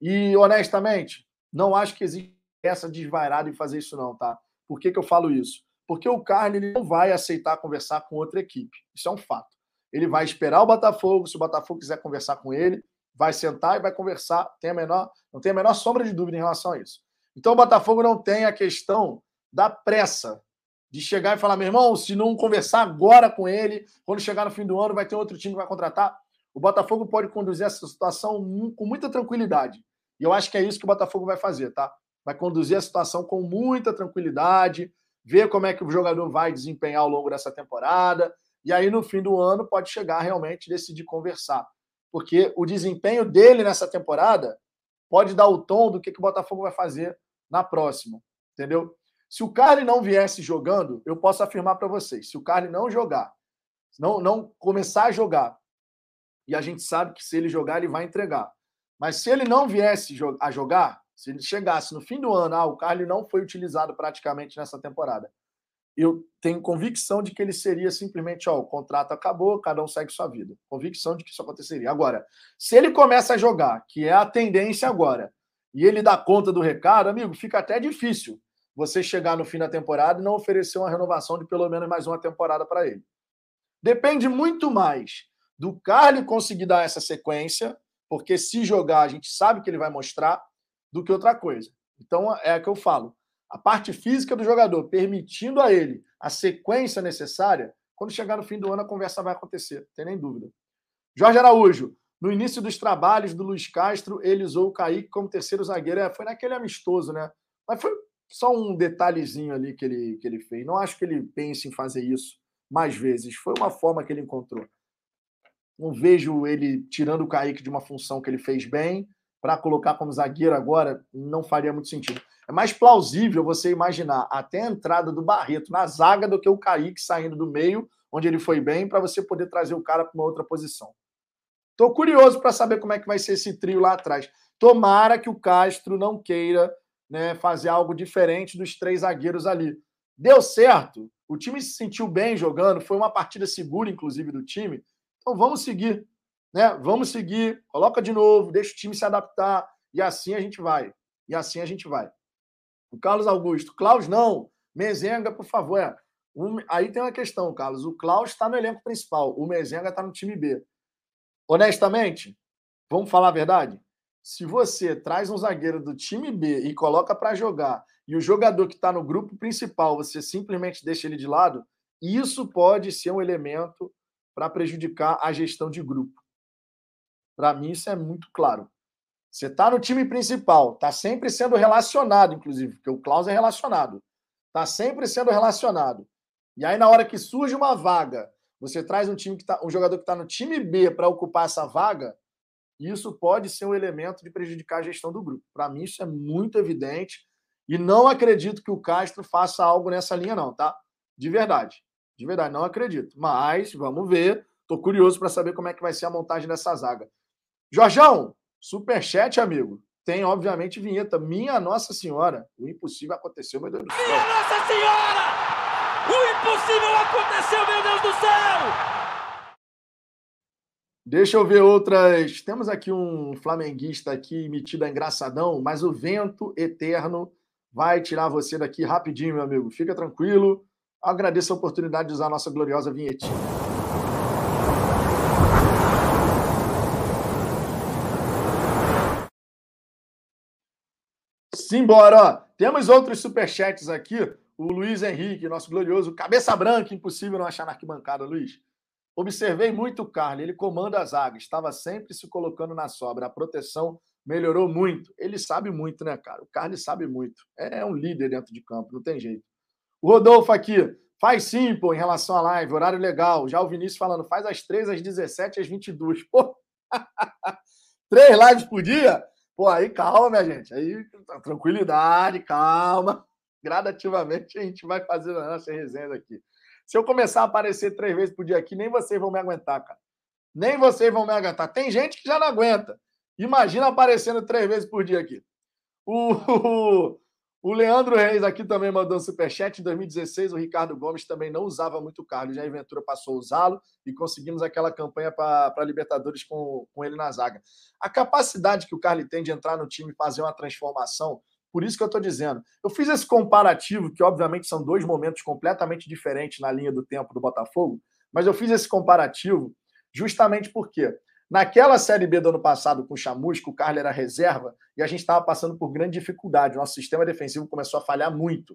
E, honestamente, não acho que existe essa desvairada em fazer isso, não, tá? Por que, que eu falo isso? Porque o Carne não vai aceitar conversar com outra equipe. Isso é um fato. Ele vai esperar o Botafogo, se o Botafogo quiser conversar com ele, vai sentar e vai conversar. Tem a menor, não tem a menor sombra de dúvida em relação a isso. Então o Botafogo não tem a questão da pressa de chegar e falar, meu irmão, se não conversar agora com ele, quando chegar no fim do ano vai ter outro time que vai contratar. O Botafogo pode conduzir essa situação com muita tranquilidade. E eu acho que é isso que o Botafogo vai fazer, tá? Vai conduzir a situação com muita tranquilidade, ver como é que o jogador vai desempenhar ao longo dessa temporada. E aí, no fim do ano, pode chegar realmente decidir conversar. Porque o desempenho dele nessa temporada pode dar o tom do que, que o Botafogo vai fazer na próxima. Entendeu? Se o Carly não viesse jogando, eu posso afirmar para vocês: se o Carly não jogar, não, não começar a jogar, e a gente sabe que se ele jogar, ele vai entregar. Mas se ele não viesse a jogar, se ele chegasse no fim do ano, ah, o Carly não foi utilizado praticamente nessa temporada, eu tenho convicção de que ele seria simplesmente, ó, o contrato acabou, cada um segue sua vida. Convicção de que isso aconteceria. Agora, se ele começa a jogar, que é a tendência agora, e ele dá conta do recado, amigo, fica até difícil você chegar no fim da temporada e não oferecer uma renovação de pelo menos mais uma temporada para ele. Depende muito mais do Carly conseguir dar essa sequência porque se jogar, a gente sabe que ele vai mostrar, do que outra coisa. Então, é o que eu falo. A parte física do jogador, permitindo a ele a sequência necessária, quando chegar no fim do ano, a conversa vai acontecer, não tem nem dúvida. Jorge Araújo, no início dos trabalhos do Luiz Castro, ele usou o Kaique como terceiro zagueiro. É, foi naquele amistoso, né? Mas foi só um detalhezinho ali que ele, que ele fez. Não acho que ele pense em fazer isso mais vezes. Foi uma forma que ele encontrou. Não vejo ele tirando o Kaique de uma função que ele fez bem para colocar como zagueiro agora, não faria muito sentido. É mais plausível você imaginar até a entrada do Barreto na zaga do que o Kaique saindo do meio, onde ele foi bem, para você poder trazer o cara para uma outra posição. Estou curioso para saber como é que vai ser esse trio lá atrás. Tomara que o Castro não queira né, fazer algo diferente dos três zagueiros ali. Deu certo, o time se sentiu bem jogando, foi uma partida segura, inclusive, do time. Então vamos seguir, né? Vamos seguir, coloca de novo, deixa o time se adaptar e assim a gente vai. E assim a gente vai. O Carlos Augusto, Klaus não, Mezenga, por favor. É. Um, aí tem uma questão, Carlos. O Klaus está no elenco principal, o Mezenga está no time B. Honestamente, vamos falar a verdade? Se você traz um zagueiro do time B e coloca para jogar, e o jogador que está no grupo principal, você simplesmente deixa ele de lado, isso pode ser um elemento para prejudicar a gestão de grupo. Para mim, isso é muito claro. Você está no time principal, está sempre sendo relacionado, inclusive, porque o Klaus é relacionado. Está sempre sendo relacionado. E aí, na hora que surge uma vaga, você traz um time que tá, um jogador que está no time B para ocupar essa vaga, isso pode ser um elemento de prejudicar a gestão do grupo. Para mim, isso é muito evidente. E não acredito que o Castro faça algo nessa linha, não, tá? De verdade. De verdade, não acredito. Mas vamos ver. Estou curioso para saber como é que vai ser a montagem dessa zaga. Jorjão, superchat, amigo. Tem, obviamente, vinheta. Minha Nossa Senhora. O impossível aconteceu, meu Deus do céu. Minha Nossa Senhora! O impossível aconteceu, meu Deus do céu! Deixa eu ver outras. Temos aqui um flamenguista aqui metido a engraçadão, mas o vento eterno vai tirar você daqui rapidinho, meu amigo. Fica tranquilo. Agradeço a oportunidade de usar a nossa gloriosa vinhetinha. Simbora. Temos outros superchats aqui. O Luiz Henrique, nosso glorioso cabeça branca, impossível não achar na arquibancada, Luiz. Observei muito o Carly, ele comanda a zaga, estava sempre se colocando na sobra. A proteção melhorou muito. Ele sabe muito, né, cara? O Carly sabe muito. É um líder dentro de campo, não tem jeito. O Rodolfo aqui, faz sim, pô, em relação à live, horário legal. Já o Vinícius falando, faz às 3, às 17, às 22. Pô, [laughs] três lives por dia? Pô, aí calma, minha gente. Aí, tranquilidade, calma. [laughs] Gradativamente a gente vai fazendo a nossa resenha aqui. Se eu começar a aparecer três vezes por dia aqui, nem vocês vão me aguentar, cara. Nem vocês vão me aguentar. Tem gente que já não aguenta. Imagina aparecendo três vezes por dia aqui. O, [laughs] Leandro Reis aqui também mandou um superchat. Em 2016, o Ricardo Gomes também não usava muito o Carlos. A Ventura passou a usá-lo e conseguimos aquela campanha para Libertadores com, com ele na zaga. A capacidade que o Carlos tem de entrar no time e fazer uma transformação, por isso que eu estou dizendo. Eu fiz esse comparativo, que obviamente são dois momentos completamente diferentes na linha do tempo do Botafogo, mas eu fiz esse comparativo justamente porque Naquela Série B do ano passado, com o Chamusca, o Carlos era reserva e a gente estava passando por grande dificuldade. Nosso sistema defensivo começou a falhar muito.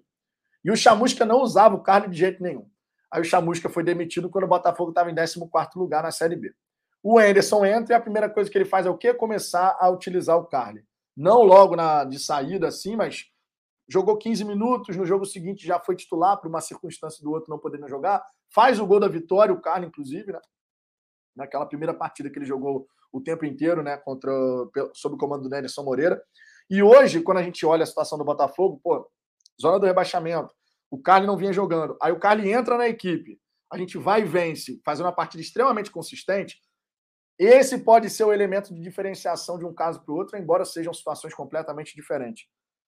E o Chamusca não usava o Carlos de jeito nenhum. Aí o Chamusca foi demitido quando o Botafogo estava em 14 lugar na Série B. O Anderson entra e a primeira coisa que ele faz é o quê? Começar a utilizar o Carly. Não logo na, de saída, assim, mas jogou 15 minutos, no jogo seguinte já foi titular por uma circunstância do outro não podendo jogar, faz o gol da vitória, o Carly, inclusive, né? Naquela primeira partida que ele jogou o tempo inteiro, né, contra sob o comando do Nelson Moreira. E hoje, quando a gente olha a situação do Botafogo, pô, zona do rebaixamento, o Carly não vinha jogando. Aí o Carly entra na equipe, a gente vai e vence, fazendo uma partida extremamente consistente. Esse pode ser o elemento de diferenciação de um caso para o outro, embora sejam situações completamente diferentes.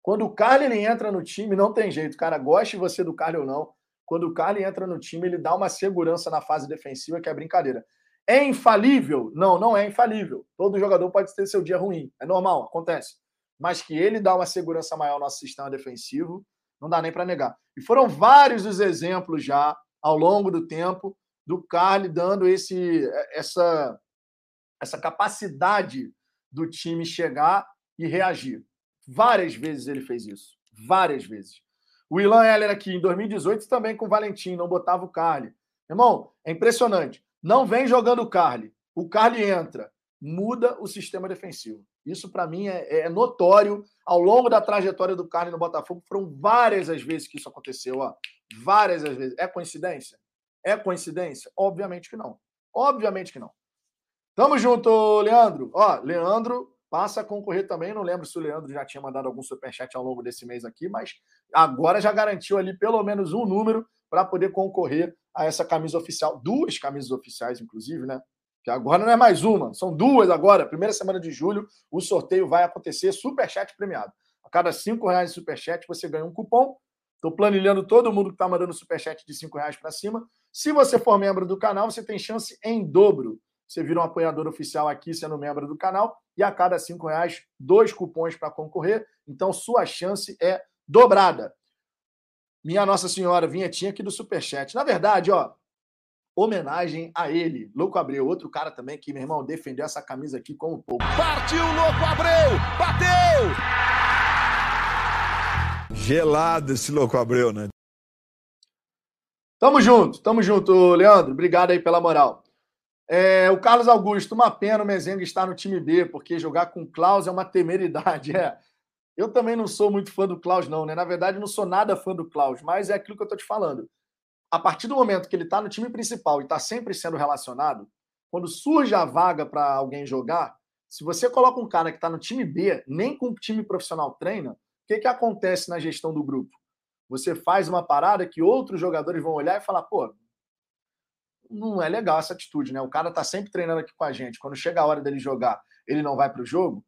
Quando o Carly ele entra no time, não tem jeito, cara, goste você do Carly ou não. Quando o Carly entra no time, ele dá uma segurança na fase defensiva que é brincadeira. É infalível? Não, não é infalível. Todo jogador pode ter seu dia ruim. É normal, acontece. Mas que ele dá uma segurança maior no nosso sistema defensivo, não dá nem para negar. E foram vários os exemplos já ao longo do tempo do Carly dando esse essa essa capacidade do time chegar e reagir. Várias vezes ele fez isso. Várias vezes. O Ilan Heller aqui em 2018 também com o Valentim, não botava o Carly. Irmão, é impressionante. Não vem jogando o Carly. O Carly entra, muda o sistema defensivo. Isso, para mim, é, é, notório. Ao longo da trajetória do Carly no Botafogo, foram várias as vezes que isso aconteceu. Ó. Várias as vezes. É coincidência? É coincidência? Obviamente que não. Obviamente que não. Tamo junto, Leandro. Ó, Leandro passa a concorrer também. Não lembro se o Leandro já tinha mandado algum superchat ao longo desse mês aqui, mas agora já garantiu ali pelo menos um número para poder concorrer a essa camisa oficial. Duas camisas oficiais, inclusive, né? Que agora não é mais uma, são duas agora. Primeira semana de julho, o sorteio vai acontecer, superchat premiado. A cada cinco reais de superchat, você ganha um cupom. Estou planilhando todo mundo que está mandando superchat de cinco reais para cima. Se você for membro do canal, você tem chance em dobro. Você vira um apoiador oficial aqui sendo membro do canal e a cada cinco reais, dois cupons para concorrer. Então, sua chance é dobrada. Minha Nossa Senhora, vinhetinha aqui do Superchat. Na verdade, ó, homenagem a ele, Louco Abreu, outro cara também que, meu irmão, defendeu essa camisa aqui como pouco. Partiu, Louco Abreu! Bateu! Gelado esse Louco Abreu, né? Tamo junto, tamo junto, Leandro. Obrigado aí pela moral. É, o Carlos Augusto, uma pena o Mezenga estar no time B, porque jogar com o Klaus é uma temeridade. [laughs] É. Eu também não sou muito fã do Klaus, não, né? Na verdade, não sou nada fã do Klaus, mas é aquilo que eu tô te falando. A partir do momento que ele tá no time principal e tá sempre sendo relacionado, quando surge a vaga para alguém jogar, se você coloca um cara que tá no time B, nem com o time profissional treina, o que, que acontece na gestão do grupo? Você faz uma parada que outros jogadores vão olhar e falar, pô, não é legal essa atitude, né? O cara tá sempre treinando aqui com a gente. Quando chega a hora dele jogar, ele não vai para o jogo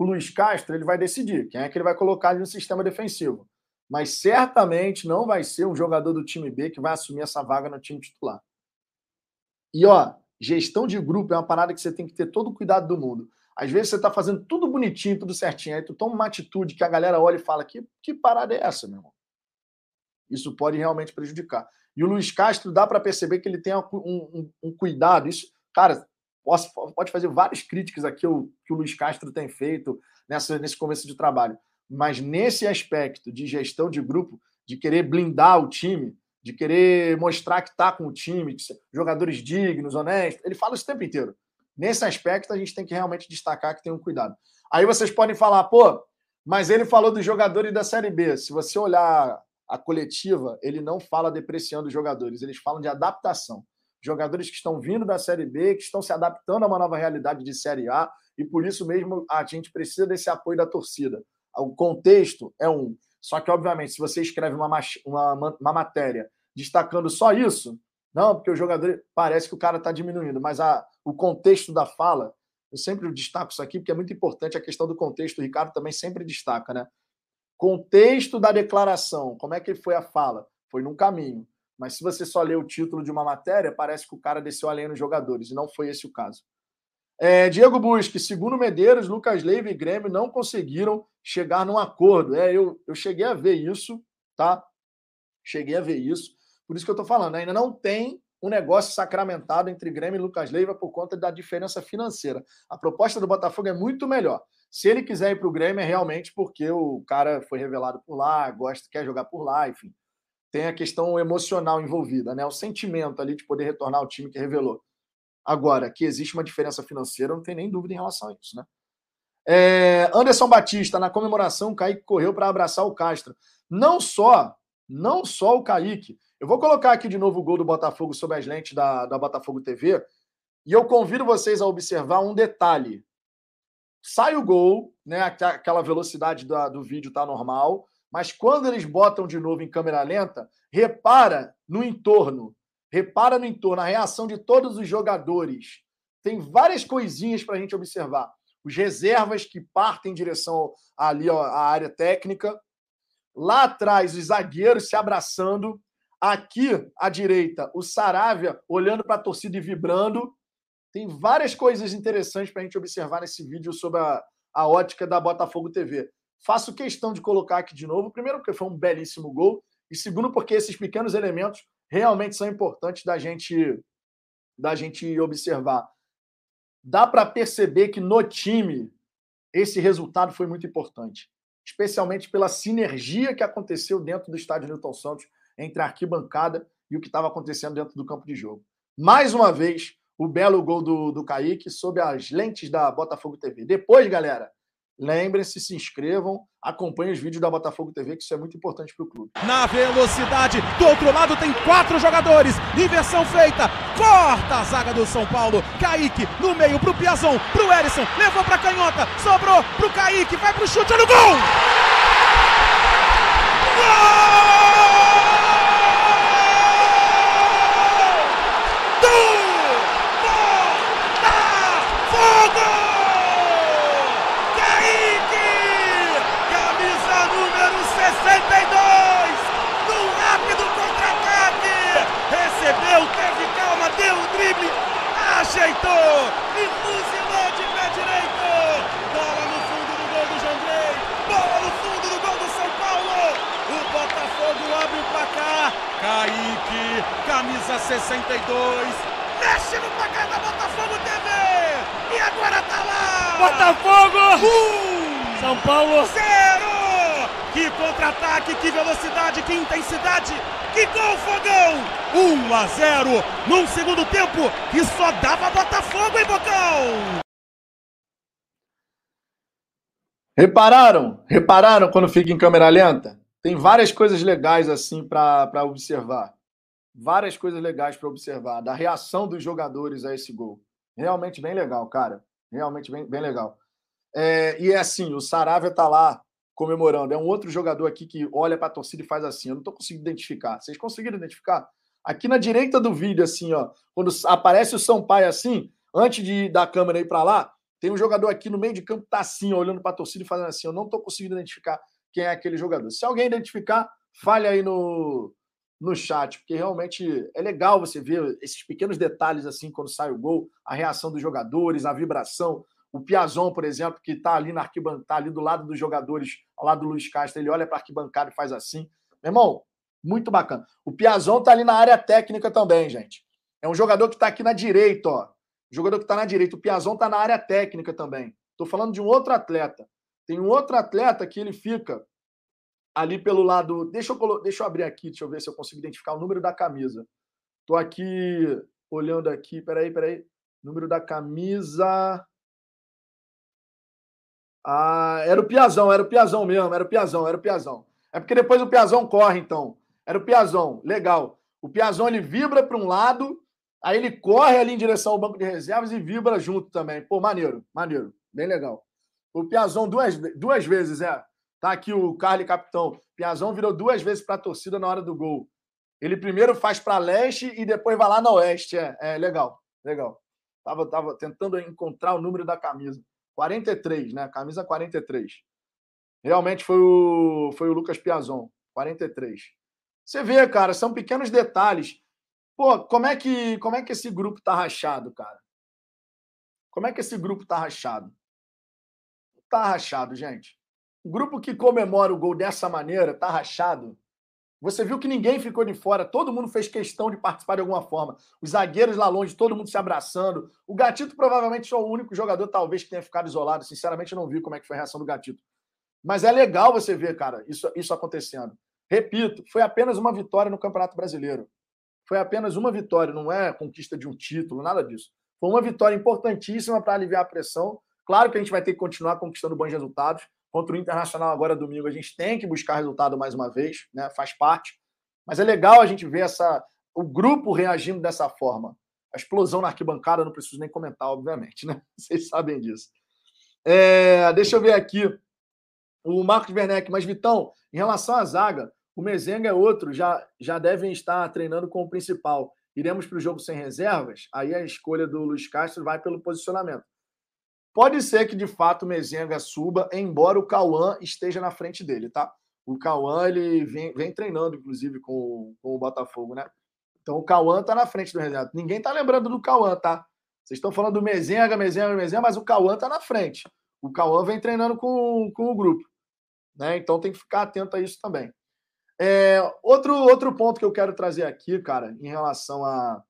o Luiz Castro ele vai decidir quem é que ele vai colocar no sistema defensivo. Mas certamente não vai ser um jogador do time B que vai assumir essa vaga no time titular. E ó, gestão de grupo é uma parada que você tem que ter todo o cuidado do mundo. Às vezes você está fazendo tudo bonitinho, tudo certinho, aí tu toma uma atitude que a galera olha e fala: que, que parada é essa, meu irmão? Isso pode realmente prejudicar. E o Luiz Castro dá para perceber que ele tem um, um, um cuidado. Isso, cara, Posso, pode fazer várias críticas aqui o, que o Luiz Castro tem feito nessa, nesse começo de trabalho. Mas nesse aspecto de gestão de grupo, de querer blindar o time, de querer mostrar que está com o time, jogadores dignos, honestos, ele fala isso o tempo inteiro. Nesse aspecto, a gente tem que realmente destacar que tem um cuidado. Aí vocês podem falar, pô, mas ele falou dos jogadores da Série B. Se você olhar a coletiva, ele não fala depreciando os jogadores, eles falam de adaptação. Jogadores que estão vindo da Série B, que estão se adaptando a uma nova realidade de Série A, e por isso mesmo a gente precisa desse apoio da torcida. O contexto é um. Só que, obviamente, se você escreve uma, uma, uma matéria destacando só isso, não, porque o jogador parece que o cara está diminuindo, mas a, o contexto da fala, eu sempre destaco isso aqui, porque é muito importante a questão do contexto, o Ricardo também sempre destaca, né? Contexto da declaração, como é que foi a fala? Foi num caminho. Mas se você só lê o título de uma matéria, parece que o cara desceu além nos jogadores, e não foi esse o caso. É, Diego Busque, segundo Medeiros, Lucas Leiva e Grêmio não conseguiram chegar num acordo. É, eu, eu cheguei a ver isso, tá? Cheguei a ver isso. Por isso que eu estou falando, ainda não tem um negócio sacramentado entre Grêmio e Lucas Leiva por conta da diferença financeira. A proposta do Botafogo é muito melhor. Se ele quiser ir para o Grêmio, é realmente porque o cara foi revelado por lá, gosta, quer jogar por lá, enfim. Tem a questão emocional envolvida, né? O sentimento ali de poder retornar ao time que revelou. Agora, que existe uma diferença financeira, não tem nem dúvida em relação a isso, né? É, Anderson Batista, na comemoração, o Kaique correu para abraçar o Castro. Não só, não só o Kaique, eu vou colocar aqui de novo o gol do Botafogo sob as lentes da, da Botafogo TV e eu convido vocês a observar um detalhe. Sai o gol, né? Aquela velocidade do, do vídeo tá normal, mas quando eles botam de novo em câmera lenta, repara no entorno. Repara no entorno, a reação de todos os jogadores. Tem várias coisinhas para a gente observar. Os reservas que partem em direção ali ó, à área técnica. Lá atrás, os zagueiros se abraçando. Aqui à direita, o Saravia olhando para a torcida e vibrando. Tem várias coisas interessantes para a gente observar nesse vídeo sobre a, a ótica da Botafogo TV. Faço questão de colocar aqui de novo, primeiro, porque foi um belíssimo gol, e segundo, porque esses pequenos elementos realmente são importantes da gente, da gente observar. Dá para perceber que no time esse resultado foi muito importante, especialmente pela sinergia que aconteceu dentro do estádio Newton Santos entre a arquibancada e o que estava acontecendo dentro do campo de jogo. Mais uma vez, o belo gol do, do Kaique sob as lentes da Botafogo TV. Depois, galera, Lembrem-se, se inscrevam, acompanhem os vídeos da Botafogo TV, que isso é muito importante para o clube. Na velocidade, do outro lado tem quatro jogadores, inversão feita, corta a zaga do São Paulo, Kaique no meio pro Piazon, pro Erisson, levou pra canhota, sobrou pro Kaique, vai pro chute, olha o gol! Gol! ajeitou e fuzilou de pé direito. Bola no fundo do gol do Jandrei, bola no fundo do gol do São Paulo. O Botafogo abre o placar. Kaique, camisa 62, mexe no placar da Botafogo TV. E agora tá lá. Botafogo! Um, São Paulo! Zero! Que contra-ataque, que velocidade, que intensidade! Que gol, Fogão! 1 a 0 num segundo tempo que só dava Botafogo, em Bocão? Repararam? Repararam quando fica em câmera lenta? Tem várias coisas legais assim para observar. Várias coisas legais para observar da reação dos jogadores a esse gol. Realmente bem legal, cara. Realmente bem, bem legal. É, e é assim, o Saravia tá lá comemorando. É um outro jogador aqui que olha para a torcida e faz assim. Eu não estou conseguindo identificar. Vocês conseguiram identificar? Aqui na direita do vídeo, assim, ó, quando aparece o Sampaio assim, antes de da câmera ir para lá, tem um jogador aqui no meio de campo, tá assim, olhando para a torcida e fazendo assim. Eu não estou conseguindo identificar quem é aquele jogador. Se alguém identificar, fale aí no, no chat, porque realmente é legal você ver esses pequenos detalhes assim quando sai o gol, a reação dos jogadores, a vibração, o Piazon, por exemplo, que está ali na arquibancada, tá ali do lado dos jogadores, ao lado do Luiz Castro, ele olha para a arquibancada e faz assim. Meu irmão, muito bacana. O Piazon está ali na área técnica também, gente. É um jogador que está aqui na direita, ó. jogador que está na direita. O Piazon está na área técnica também. Estou falando de um outro atleta. Tem um outro atleta que ele fica ali pelo lado. Deixa eu, deixa eu abrir aqui, deixa eu ver se eu consigo identificar o número da camisa. Estou aqui olhando aqui. Peraí, peraí. Número da camisa. Ah, era o Piazão, era o Piazão mesmo, era o Piazão, era o Piazão. É porque depois o Piazão corre, então. Era o Piazão, legal. O Piazão ele vibra para um lado Aí ele corre ali em direção ao banco de reservas e vibra junto também. Pô, maneiro, maneiro, bem legal. O Piazon duas, duas vezes, é. Tá aqui o Carly Capitão. Piazon virou duas vezes para a torcida na hora do gol. Ele primeiro faz para leste e depois vai lá na oeste. É, é legal, legal. Tava, tava tentando encontrar o número da camisa. 43, né? Camisa 43. Realmente foi o, foi o Lucas Piazon, 43. Você vê, cara, são pequenos detalhes. Pô, como é que, como é que esse grupo tá rachado, cara? Como é que esse grupo tá rachado? Tá rachado, gente. O grupo que comemora o gol dessa maneira tá rachado. Você viu que ninguém ficou de fora, todo mundo fez questão de participar de alguma forma. Os zagueiros lá longe, todo mundo se abraçando. O Gatito provavelmente é o único jogador, talvez, que tenha ficado isolado. Sinceramente, eu não vi como é que foi a reação do Gatito. Mas é legal você ver, cara, isso, isso acontecendo. Repito, foi apenas uma vitória no Campeonato Brasileiro. Foi apenas uma vitória, não é conquista de um título, nada disso. Foi uma vitória importantíssima para aliviar a pressão. Claro que a gente vai ter que continuar conquistando bons resultados. Contra o Internacional agora domingo, a gente tem que buscar resultado mais uma vez, né? Faz parte. Mas é legal a gente ver essa o grupo reagindo dessa forma. A explosão na arquibancada, não preciso nem comentar, obviamente, né? [laughs] Vocês sabem disso. É, deixa eu ver aqui o Marcos Werneck. Mas, Vitão, em relação à zaga, o Mezenga é outro, já, já devem estar treinando com o principal. Iremos para o jogo sem reservas? Aí a escolha do Luiz Castro vai pelo posicionamento. Pode ser que de fato o Mezenga suba, embora o Cauã esteja na frente dele, tá? O Cauã ele vem, vem treinando, inclusive, com, com o Botafogo, né? Então o Cauã tá na frente do reserva. Ninguém tá lembrando do Cauã, tá? Vocês estão falando do Mezenga, Mezenga, Mezenga, mas o Cauã tá na frente. O Cauã vem treinando com, com o grupo. Né? Então tem que ficar atento a isso também. É, outro, outro ponto que eu quero trazer aqui, cara, em relação a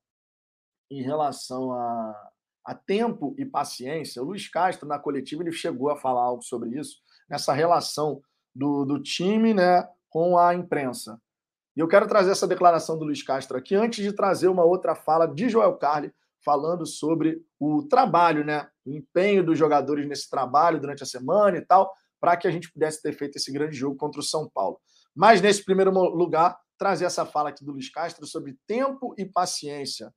em relação a, a tempo e paciência, o Luiz Castro, na coletiva, ele chegou a falar algo sobre isso, nessa relação do, do time né, com a imprensa. E eu quero trazer essa declaração do Luiz Castro aqui, antes de trazer uma outra fala de Joel Carli, falando sobre o trabalho, né, o empenho dos jogadores nesse trabalho durante a semana e tal, para que a gente pudesse ter feito esse grande jogo contra o São Paulo. Mas, nesse primeiro lugar, trazer essa fala aqui do Luiz Castro sobre tempo e paciência.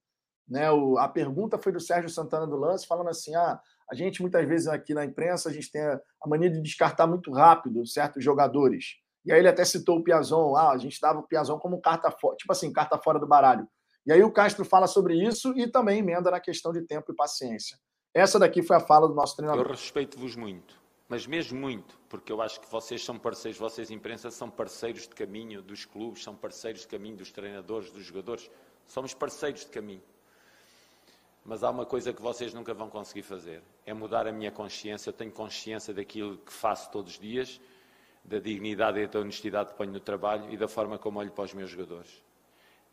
Né, o, a pergunta foi do Sérgio Santana do Lance, falando assim: ah, a gente muitas vezes aqui na imprensa a gente tem a, a mania de descartar muito rápido certos jogadores. E aí ele até citou o Piazon, ah, a gente dava o Piazon como carta fora, tipo assim, carta fora do baralho. E aí o Castro fala sobre isso e também emenda na questão de tempo e paciência. Essa daqui foi a fala do nosso treinador. Eu respeito-vos muito mas mesmo muito, porque eu acho que vocês são parceiros, vocês imprensa são parceiros de caminho dos clubes, são parceiros de caminho dos treinadores, dos jogadores, somos parceiros de caminho. Mas há uma coisa que vocês nunca vão conseguir fazer, é mudar a minha consciência. Eu tenho consciência daquilo que faço todos os dias, da dignidade e da honestidade que ponho no trabalho e da forma como olho para os meus jogadores.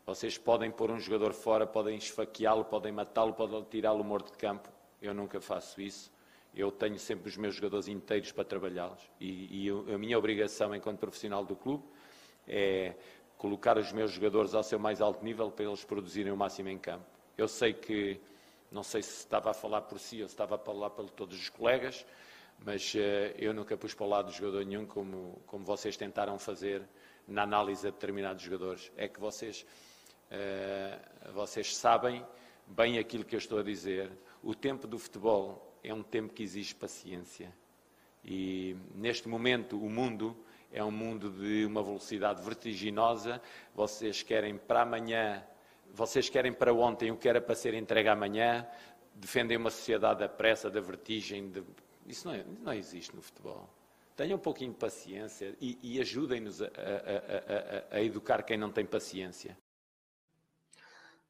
Vocês podem pôr um jogador fora, podem esfaqueá-lo, podem matá-lo, podem tirá-lo morto de campo. Eu nunca faço isso eu tenho sempre os meus jogadores inteiros para trabalhá-los. E, e, a minha obrigação enquanto profissional do clube é colocar os meus jogadores ao seu mais alto nível para eles produzirem o máximo em campo. Eu sei que, não sei se estava a falar por si ou se estava a falar por todos os colegas, mas uh, eu nunca pus para o lado de jogador nenhum como, como vocês tentaram fazer na análise de determinados jogadores. É que vocês, uh, vocês sabem bem aquilo que eu estou a dizer. O tempo do futebol é um tempo que exige paciência. E neste momento o mundo é um mundo de uma velocidade vertiginosa. Vocês querem para amanhã, vocês querem para ontem o que era para ser entregue amanhã, defendem uma sociedade da pressa, da vertigem. De... Isso não, é, não, existe no futebol. Tenham um pouquinho de paciência e, e ajudem-nos a, a, a, a educar quem não tem paciência.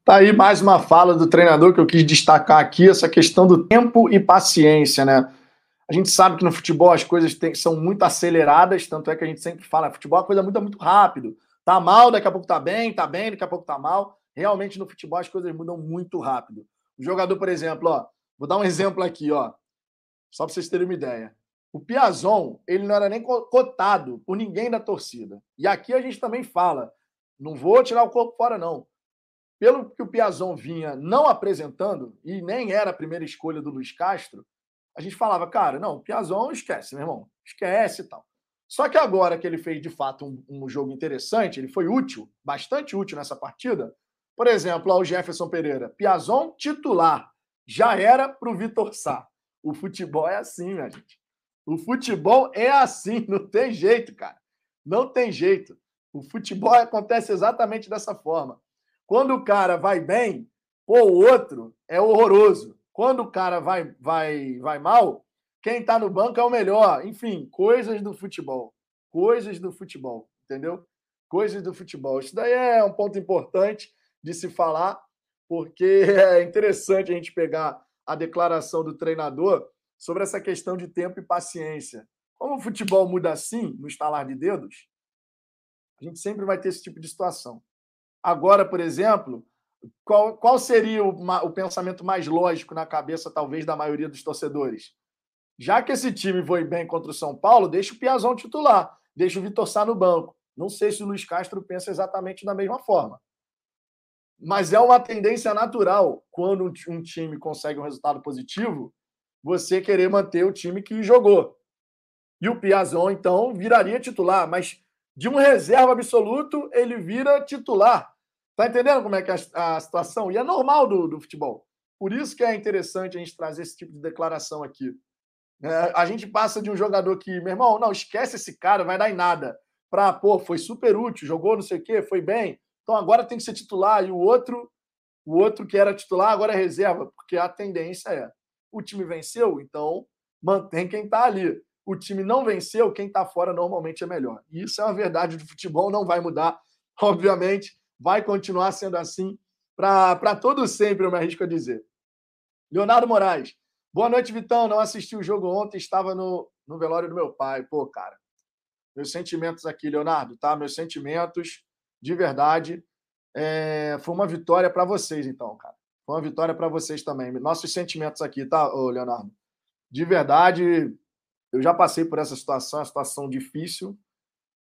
Tá aí mais uma fala do treinador que eu quis destacar aqui, essa questão do tempo e paciência, né? A gente sabe que no futebol as coisas tem, são muito aceleradas, tanto é que a gente sempre fala, futebol é coisa muito, muito rápido. Tá mal, daqui a pouco tá bem, tá bem, daqui a pouco tá mal. Realmente no futebol as coisas mudam muito rápido. O jogador, por exemplo, ó, vou dar um exemplo aqui, ó, só para vocês terem uma ideia. O Piazon, ele não era nem cotado por ninguém da torcida. E aqui a gente também fala, não vou tirar o corpo fora não pelo que o Piazon vinha não apresentando, e nem era a primeira escolha do Luiz Castro, a gente falava, cara, não, o Piazon esquece, meu irmão, esquece e tal. Só que agora que ele fez de fato um, um, jogo interessante, ele foi útil, bastante útil nessa partida, Por exemplo, o Jefferson Pereira, Piazon titular, já era para o Vitor Sá. O futebol é assim, minha gente. O futebol é assim, [laughs] não tem jeito, cara. Não tem jeito. O futebol acontece exatamente dessa forma. Quando o cara vai bem, pô, o outro é horroroso. Quando o cara vai, vai, vai mal, quem está no banco é o melhor. Enfim, coisas do futebol. Coisas do futebol, entendeu? Coisas do futebol. Isso daí é um ponto importante de se falar, porque [laughs] é interessante a gente pegar a declaração do treinador sobre essa questão de tempo e paciência. Como o futebol muda assim, no estalar de dedos, a gente sempre vai ter esse tipo de situação. Agora, por exemplo, qual, qual seria o, o pensamento mais lógico na cabeça, talvez, da maioria dos torcedores? Já que esse time foi bem contra o São Paulo, deixa o Piazão titular, deixa o Vitor Sá no banco. Não sei se o Luiz Castro pensa exatamente da mesma forma. Mas é uma tendência natural, quando um time consegue um resultado positivo, você querer manter o time que jogou. E o Piazão, então, viraria titular, mas de um reserva absoluto, ele vira titular. Tá entendendo como é que é a, situação? E é normal do, do futebol. Por isso que é interessante a gente trazer esse tipo de declaração aqui. É, a gente passa de um jogador que, meu irmão, não, esquece esse cara, vai dar em nada. Para, pô, foi super útil, jogou não sei o quê, foi bem. Então agora tem que ser titular. E o outro, o outro que era titular agora é reserva, porque a tendência é: o time venceu, então mantém quem está ali. O time não venceu, quem está fora normalmente é melhor. E isso é uma verdade do futebol, não vai mudar, [laughs] obviamente, vai continuar sendo assim para todo sempre, eu me arrisco a dizer. Leonardo Moraes. Boa noite, Vitão. Não assisti o jogo ontem, estava no, no velório do meu pai. Pô, cara, meus sentimentos aqui, Leonardo, tá? Meus sentimentos de verdade. É, foi uma vitória para vocês, então, cara. Foi uma vitória para vocês também. Nossos sentimentos aqui, tá, Leonardo? De verdade, eu já passei por essa situação, é uma situação difícil.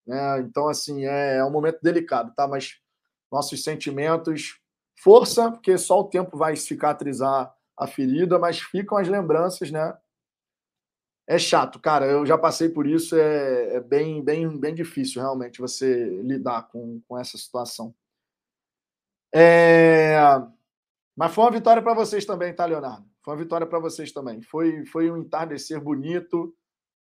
Né? Então, assim, é, é um momento delicado, tá? Mas nossos sentimentos, força, porque só o tempo vai cicatrizar a ferida, mas ficam as lembranças, né? É chato, cara. Eu já passei por isso, é, é, bem, bem, bem difícil realmente você lidar com, com essa situação. É... Mas foi uma vitória para vocês também, tá, Leonardo? Foi uma vitória para vocês também. Foi, foi um entardecer bonito.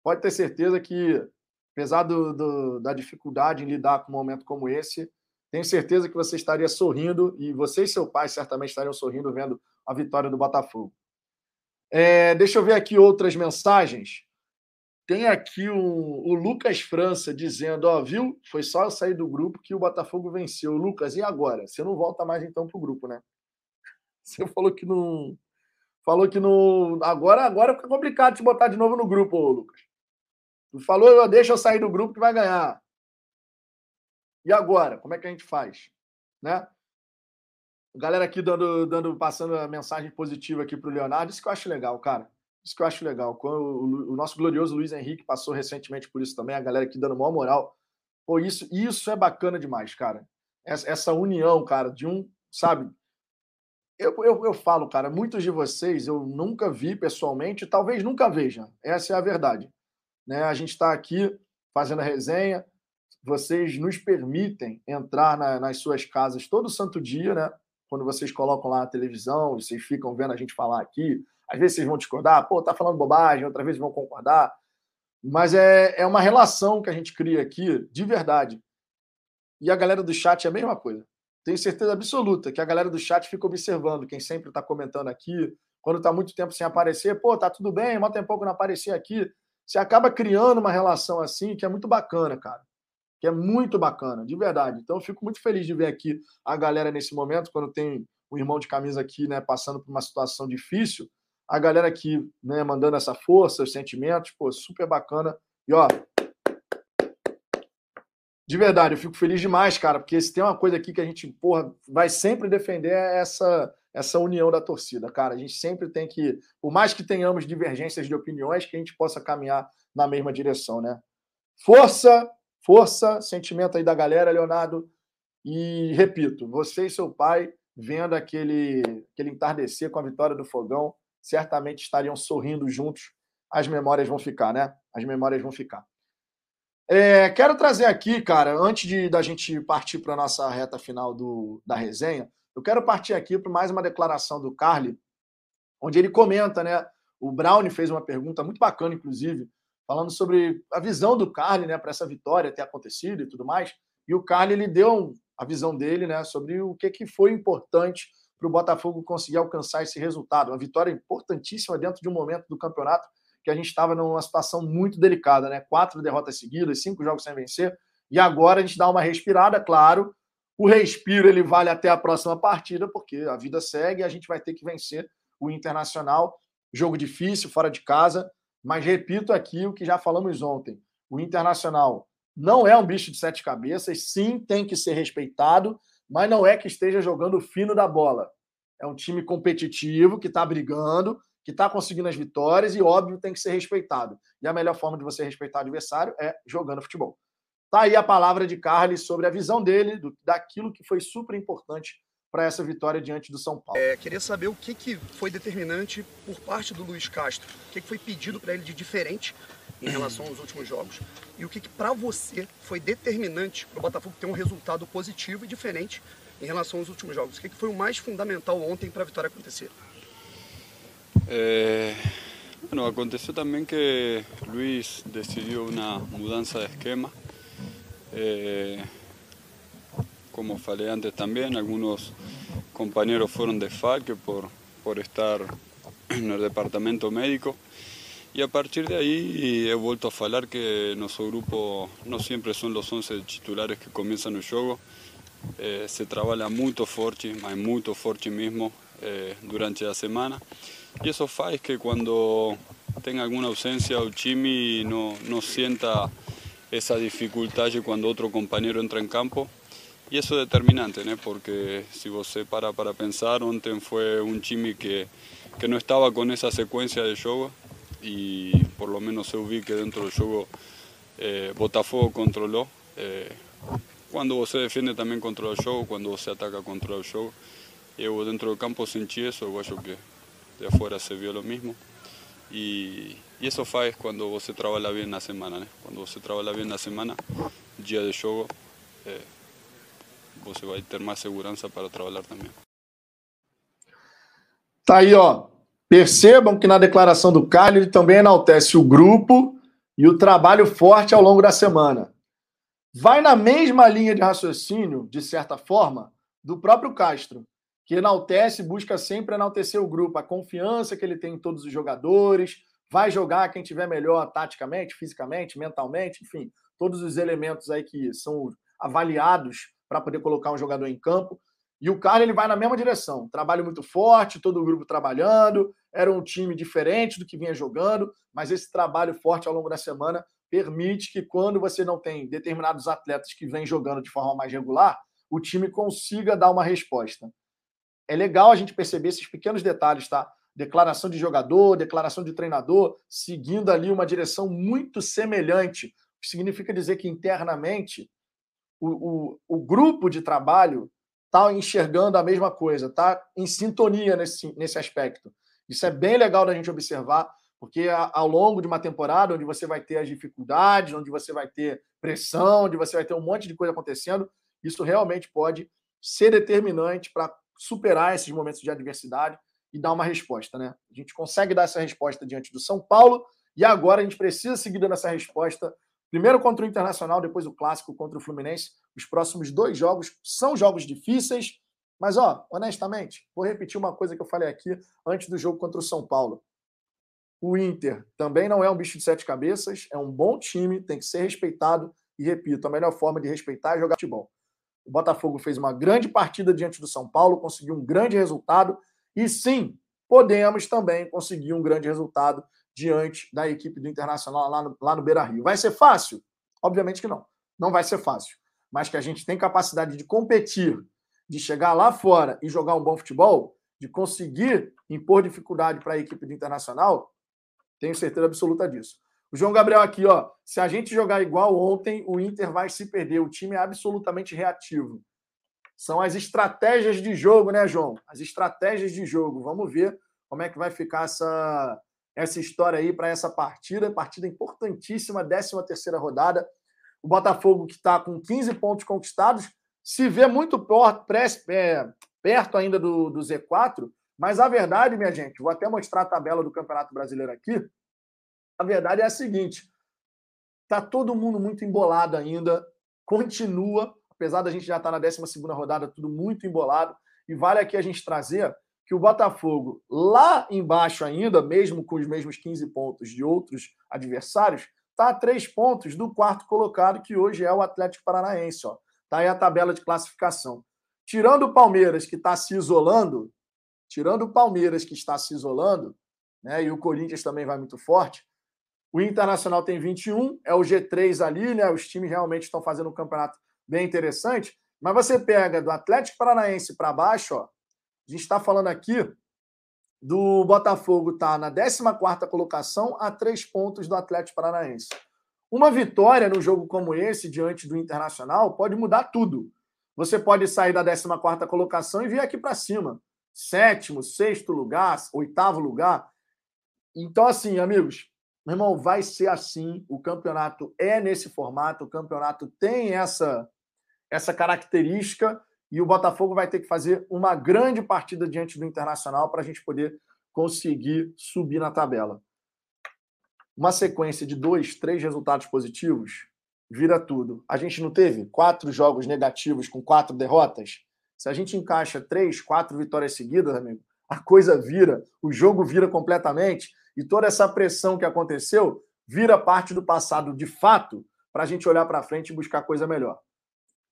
Pode ter certeza que, apesar do, do, da dificuldade em lidar com um momento como esse, tenho certeza que você estaria sorrindo e você e seu pai certamente estariam sorrindo vendo a vitória do Botafogo. É, deixa eu ver aqui outras mensagens. Tem aqui o, o, Lucas França dizendo: Ó, viu? Foi só eu sair do grupo que o Botafogo venceu. Lucas, e agora? Você não volta mais então para o grupo, né? [laughs] Você falou que não. Falou que não. Agora, agora fica complicado te botar de novo no grupo, ô, Lucas. Tu falou, deixa eu sair do grupo que vai ganhar. E agora? Como é que a gente faz? Né? Galera aqui dando, dando, passando a mensagem positiva aqui para o Leonardo, isso que eu acho legal, cara. Isso que eu acho legal. Quando o, o, nosso glorioso Luiz Henrique passou recentemente por isso também, a galera aqui dando maior moral. Pô, isso, isso é bacana demais, cara. Essa, essa união, cara, de um, sabe? Eu, eu, eu falo, cara, muitos de vocês eu nunca vi pessoalmente, talvez nunca veja. Essa é a verdade. Né? A gente está aqui fazendo a resenha, vocês nos permitem entrar na, nas suas casas todo santo dia, né? Quando vocês colocam lá a televisão, vocês ficam vendo a gente falar aqui. Às vezes vocês vão discordar, pô, tá falando bobagem, outra vez vão concordar. Mas é, é uma relação que a gente cria aqui, de verdade. E a galera do chat é a mesma coisa. Tenho certeza absoluta que a galera do chat fica observando quem sempre está comentando aqui. Quando está muito tempo sem aparecer, pô, tá tudo bem, mó tempo que não aparecer aqui. Você acaba criando uma relação assim que é muito bacana, cara que é muito bacana, de verdade. Então, eu fico muito feliz de ver aqui a galera nesse momento, quando tem o irmão de camisa aqui, né, passando por uma situação difícil, a galera aqui, né, mandando essa força, os sentimentos, pô, super bacana. E, ó, de verdade, eu fico feliz demais, cara, porque se tem uma coisa aqui que a gente, porra, vai sempre defender é essa essa união da torcida, cara. A gente sempre tem que, por mais que tenhamos divergências de opiniões, que a gente possa caminhar na mesma direção, né? Força Força, sentimento aí da galera, Leonardo. E repito, você e seu pai, vendo aquele, aquele entardecer com a vitória do Fogão, certamente estariam sorrindo juntos. As memórias vão ficar, né? As memórias vão ficar. É, quero trazer aqui, cara, antes de da gente partir para a nossa reta final do, da resenha, Eu quero partir aqui para mais uma declaração do Carly, onde ele comenta, né? O Brown fez uma pergunta muito bacana, inclusive, falando sobre a visão do Carly, né, para essa vitória ter acontecido e tudo mais. E o Carly ele deu a visão dele, né, sobre o que, que foi importante para o Botafogo conseguir alcançar esse resultado. Uma vitória importantíssima dentro de um momento do campeonato que a gente estava numa situação muito delicada, né? Quatro derrotas seguidas, cinco jogos sem vencer. E agora a gente dá uma respirada, claro. O respiro ele vale até a próxima partida, porque a vida segue e a gente vai ter que vencer o Internacional. Jogo difícil, fora de casa. Mas repito aqui o que já falamos ontem: o Internacional não é um bicho de sete cabeças, sim, tem que ser respeitado, mas não é que esteja jogando fino da bola. É um time competitivo que está brigando, que está conseguindo as vitórias e, óbvio, tem que ser respeitado. E a melhor forma de você respeitar o adversário é jogando futebol. Tá aí a palavra de Carlos sobre a visão dele do, daquilo que foi super importante para essa vitória diante do São Paulo. É, queria saber o que, que foi determinante por parte do Luiz Castro, o que, que foi pedido para ele de diferente em relação aos últimos jogos e o que, que para você foi determinante para o Botafogo ter um resultado positivo e diferente em relação aos últimos jogos. O que, que foi o mais fundamental ontem para a vitória acontecer? Eh, bueno, aconteció también que Luis decidió una mudanza de esquema. Eh, como falé antes también, algunos compañeros fueron de falque por, por estar en el departamento médico. Y a partir de ahí he vuelto a falar que nuestro grupo no siempre son los 11 titulares que comienzan el juego. Eh, se trabaja muy fuerte, muy fuerte mismo eh, durante la semana. Y eso faz que cuando tenga alguna ausencia o Chimi no, no sienta esa dificultad cuando otro compañero entra en campo. Y eso es determinante, ¿no? porque si vos se para para pensar, ontem fue un Chimi que, que no estaba con esa secuencia de juego y por lo menos se ubique dentro del juego eh, Botafogo controló. Eh, cuando vos se defiende también controla el juego, cuando vos se ataca controla el juego. Yo dentro del campo sentí eso, yo que de afuera se vio lo mismo. Y, y eso faz cuando vos se trabaja bien la semana, ¿no? Cuando vos se trabaja bien la semana, día de juego, eh, você vai ter mais segurança para trabalhar também. Tá aí, ó. Percebam que na declaração do Carlos ele também enaltece o grupo e o trabalho forte ao longo da semana. Vai na mesma linha de raciocínio, de certa forma, do próprio Castro que enaltece, busca sempre enaltecer o grupo, a confiança que ele tem em todos os jogadores, vai jogar quem tiver melhor taticamente, fisicamente, mentalmente, enfim, todos os elementos aí que são avaliados para poder colocar um jogador em campo. E o cara ele vai na mesma direção, trabalho muito forte, todo o grupo trabalhando, era um time diferente do que vinha jogando, mas esse trabalho forte ao longo da semana permite que quando você não tem determinados atletas que vêm jogando de forma mais regular, o time consiga dar uma resposta é legal a gente perceber esses pequenos detalhes, tá? Declaração de jogador, declaração de treinador, seguindo ali uma direção muito semelhante, o que significa dizer que internamente o, o, grupo de trabalho está enxergando a mesma coisa, está em sintonia nesse, nesse aspecto. Isso é bem legal da gente observar, porque ao longo de uma temporada, onde você vai ter as dificuldades, onde você vai ter pressão, onde você vai ter um monte de coisa acontecendo, isso realmente pode ser determinante para superar esses momentos de adversidade e dar uma resposta, né? A gente consegue dar essa resposta diante do São Paulo e agora a gente precisa seguir dando essa resposta. Primeiro contra o Internacional, depois o clássico contra o Fluminense. Os próximos dois jogos são jogos difíceis, mas ó, honestamente, vou repetir uma coisa que eu falei aqui antes do jogo contra o São Paulo. O Inter também não é um bicho de sete cabeças, é um bom time, tem que ser respeitado e repito, a melhor forma de respeitar é jogar futebol. O Botafogo fez uma grande partida diante do São Paulo, conseguiu um grande resultado. E sim, podemos também conseguir um grande resultado diante da equipe do Internacional lá no, lá no Beira Rio. Vai ser fácil? Obviamente que não. Não vai ser fácil. Mas que a gente tem capacidade de competir, de chegar lá fora e jogar um bom futebol, de conseguir impor dificuldade para a equipe do Internacional, tenho certeza absoluta disso. O João Gabriel aqui, ó. Se a gente jogar igual ontem, o Inter vai se perder. O time é absolutamente reativo. São as estratégias de jogo, né, João? As estratégias de jogo. Vamos ver como é que vai ficar essa, essa história aí para essa partida. Partida importantíssima, 13 terceira rodada. O Botafogo, que está com 15 pontos conquistados, se vê muito é, perto ainda do, do Z4, mas a verdade, minha gente, vou até mostrar a tabela do Campeonato Brasileiro aqui. A verdade é a seguinte: tá todo mundo muito embolado ainda, continua, apesar da gente já estar tá na 12 rodada, tudo muito embolado, e vale aqui a gente trazer que o Botafogo, lá embaixo ainda, mesmo com os mesmos 15 pontos de outros adversários, está a três pontos do quarto colocado, que hoje é o Atlético Paranaense. Ó. Tá aí a tabela de classificação. Tirando o Palmeiras, que está se isolando, tirando o Palmeiras, que está se isolando, né, e o Corinthians também vai muito forte, o Internacional tem 21, é o G3 ali, né? Os times realmente estão fazendo um campeonato bem interessante. Mas você pega do Atlético Paranaense para baixo, ó, a gente está falando aqui do Botafogo tá na 14 colocação a três pontos do Atlético Paranaense. Uma vitória no jogo como esse, diante do Internacional, pode mudar tudo. Você pode sair da 14 colocação e vir aqui para cima. Sétimo, sexto lugar, oitavo lugar. Então, assim, amigos, meu irmão, vai ser assim. O campeonato é nesse formato, o campeonato tem essa, essa característica e o Botafogo vai ter que fazer uma grande partida diante do Internacional para a gente poder conseguir subir na tabela. Uma sequência de dois, três resultados positivos vira tudo. A gente não teve quatro jogos negativos com quatro derrotas? Se a gente encaixa três, quatro vitórias seguidas, amigo, a coisa vira, o jogo vira completamente e toda essa pressão que aconteceu vira parte do passado de fato para a gente olhar para frente e buscar coisa melhor.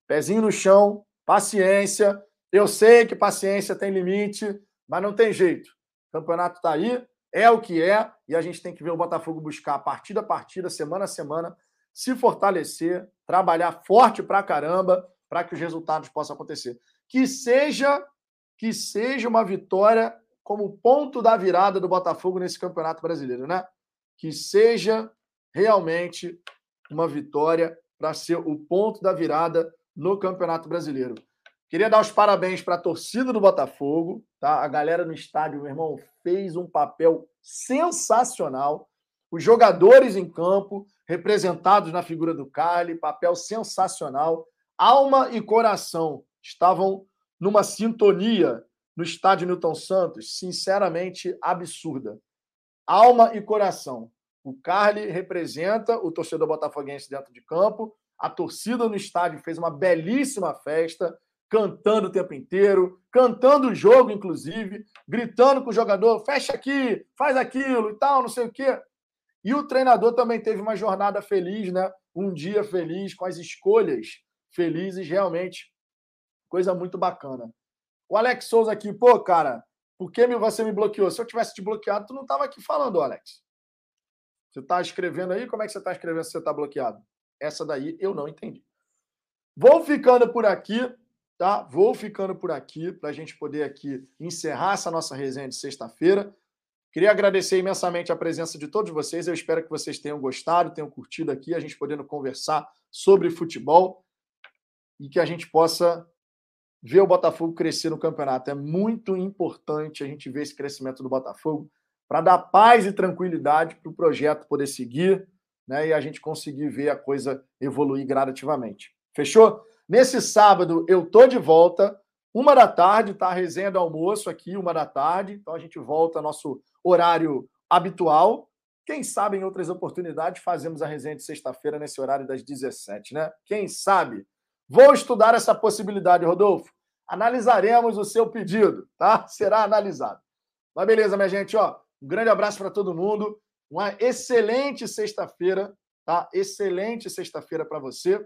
Pezinho no chão, Paciência. Eu sei que paciência tem limite, mas não tem jeito. O campeonato está aí, é o que é, e a gente tem que ver o Botafogo buscar partida a partida, semana a semana, se fortalecer, trabalhar forte pra caramba para que os resultados possam acontecer. Que seja que seja uma vitória como ponto da virada do Botafogo nesse Campeonato Brasileiro, né? Que seja realmente uma vitória para ser o ponto da virada no Campeonato Brasileiro. Queria dar os parabéns para a torcida do Botafogo, tá? A galera no estádio, meu irmão, fez um papel sensacional. Os jogadores em campo, representados na figura do Carly, papel sensacional. Alma e coração estavam numa sintonia no estádio Newton Santos, sinceramente absurda. Alma e coração. O Carly representa o torcedor botafoguense dentro de campo, a torcida no estádio fez uma belíssima festa, cantando o tempo inteiro, cantando o jogo, inclusive, gritando com o jogador: fecha aqui, faz aquilo e tal, não sei o quê. E o treinador também teve uma jornada feliz, né? Um dia feliz, com as escolhas felizes, realmente. Coisa muito bacana. O Alex Souza aqui, pô, cara, por que você me bloqueou? Se eu tivesse te bloqueado, tu não estava aqui falando, Alex. Você está escrevendo aí? Como é que você está escrevendo se você está bloqueado? Essa daí eu não entendi. Vou ficando por aqui, tá? Vou ficando por aqui para a gente poder aqui encerrar essa nossa resenha de sexta-feira. Queria agradecer imensamente a presença de todos vocês. Eu espero que vocês tenham gostado, tenham curtido aqui, a gente podendo conversar sobre futebol e que a gente possa ver o Botafogo crescer no campeonato. É muito importante a gente ver esse crescimento do Botafogo para dar paz e tranquilidade para o projeto poder seguir né, e a gente conseguir ver a coisa evoluir gradativamente. Fechou? Nesse sábado eu tô de volta, uma da tarde, tá? A resenha do almoço aqui, uma da tarde. Então a gente volta ao nosso horário habitual. Quem sabe em outras oportunidades fazemos a resenha de sexta-feira nesse horário das 17, né? Quem sabe? Vou estudar essa possibilidade, Rodolfo. Analisaremos o seu pedido, tá? Será analisado. Mas beleza, minha gente, ó. Um grande abraço para todo mundo. Uma excelente sexta-feira, tá? Excelente sexta-feira para você.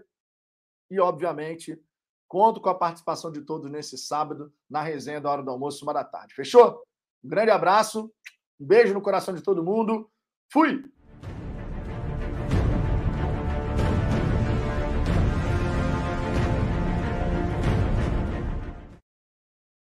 E, obviamente, conto com a participação de todos nesse sábado, na resenha da hora do almoço, uma da tarde. Fechou? Um grande abraço, um beijo no coração de todo mundo. Fui!